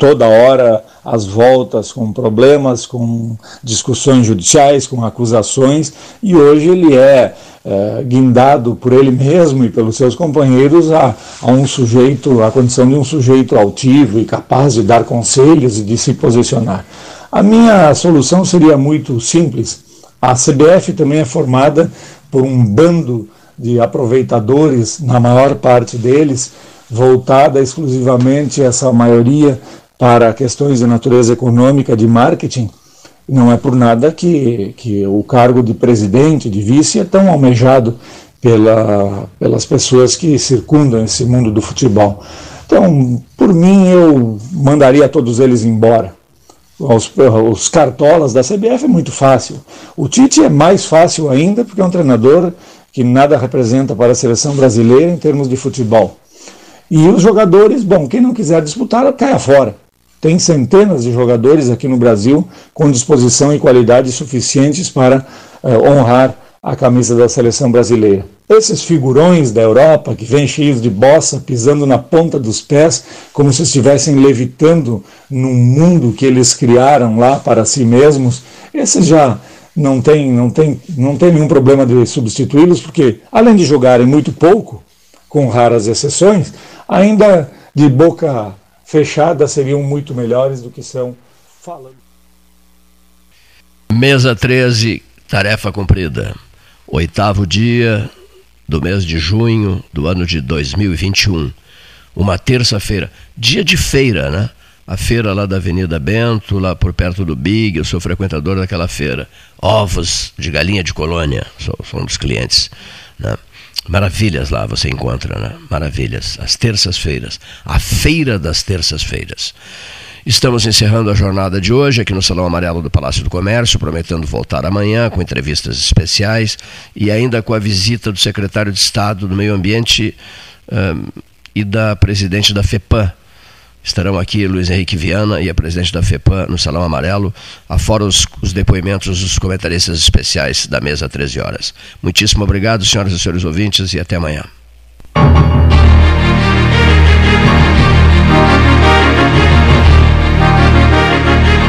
toda hora as voltas com problemas, com discussões judiciais, com acusações, e hoje ele é, é guindado por ele mesmo e pelos seus companheiros a, a um sujeito, a condição de um sujeito altivo e capaz de dar conselhos e de se posicionar. A minha solução seria muito simples. A CBF também é formada por um bando de aproveitadores, na maior parte deles, voltada exclusivamente, essa maioria, para questões de natureza econômica, de marketing, não é por nada que, que o cargo de presidente, de vice, é tão almejado pela, pelas pessoas que circundam esse mundo do futebol. Então, por mim, eu mandaria todos eles embora. Os, os cartolas da CBF é muito fácil. O Tite é mais fácil ainda, porque é um treinador que nada representa para a seleção brasileira em termos de futebol. E os jogadores, bom, quem não quiser disputar, caia fora. Tem centenas de jogadores aqui no Brasil com disposição e qualidade suficientes para eh, honrar a camisa da seleção brasileira. Esses figurões da Europa que vêm cheios de bossa, pisando na ponta dos pés, como se estivessem levitando num mundo que eles criaram lá para si mesmos, esses já não tem, não tem, não tem nenhum problema de substituí-los, porque além de jogarem muito pouco, com raras exceções, ainda de boca fechada seriam muito melhores do que são falando. Mesa 13, tarefa cumprida. Oitavo dia do mês de junho do ano de 2021. Uma terça-feira. Dia de feira, né? a feira lá da Avenida Bento, lá por perto do Big, eu sou frequentador daquela feira. Ovos de galinha de colônia, sou, sou um dos clientes. Né? Maravilhas lá você encontra, né? Maravilhas. As terças-feiras. A feira das terças-feiras. Estamos encerrando a jornada de hoje aqui no Salão Amarelo do Palácio do Comércio, prometendo voltar amanhã com entrevistas especiais e ainda com a visita do secretário de Estado do Meio Ambiente um, e da presidente da FEPAM, Estarão aqui Luiz Henrique Viana e a presidente da FEPAM no Salão Amarelo, afora os, os depoimentos dos comentaristas especiais da mesa 13 horas. Muitíssimo obrigado, senhoras e senhores ouvintes, e até amanhã.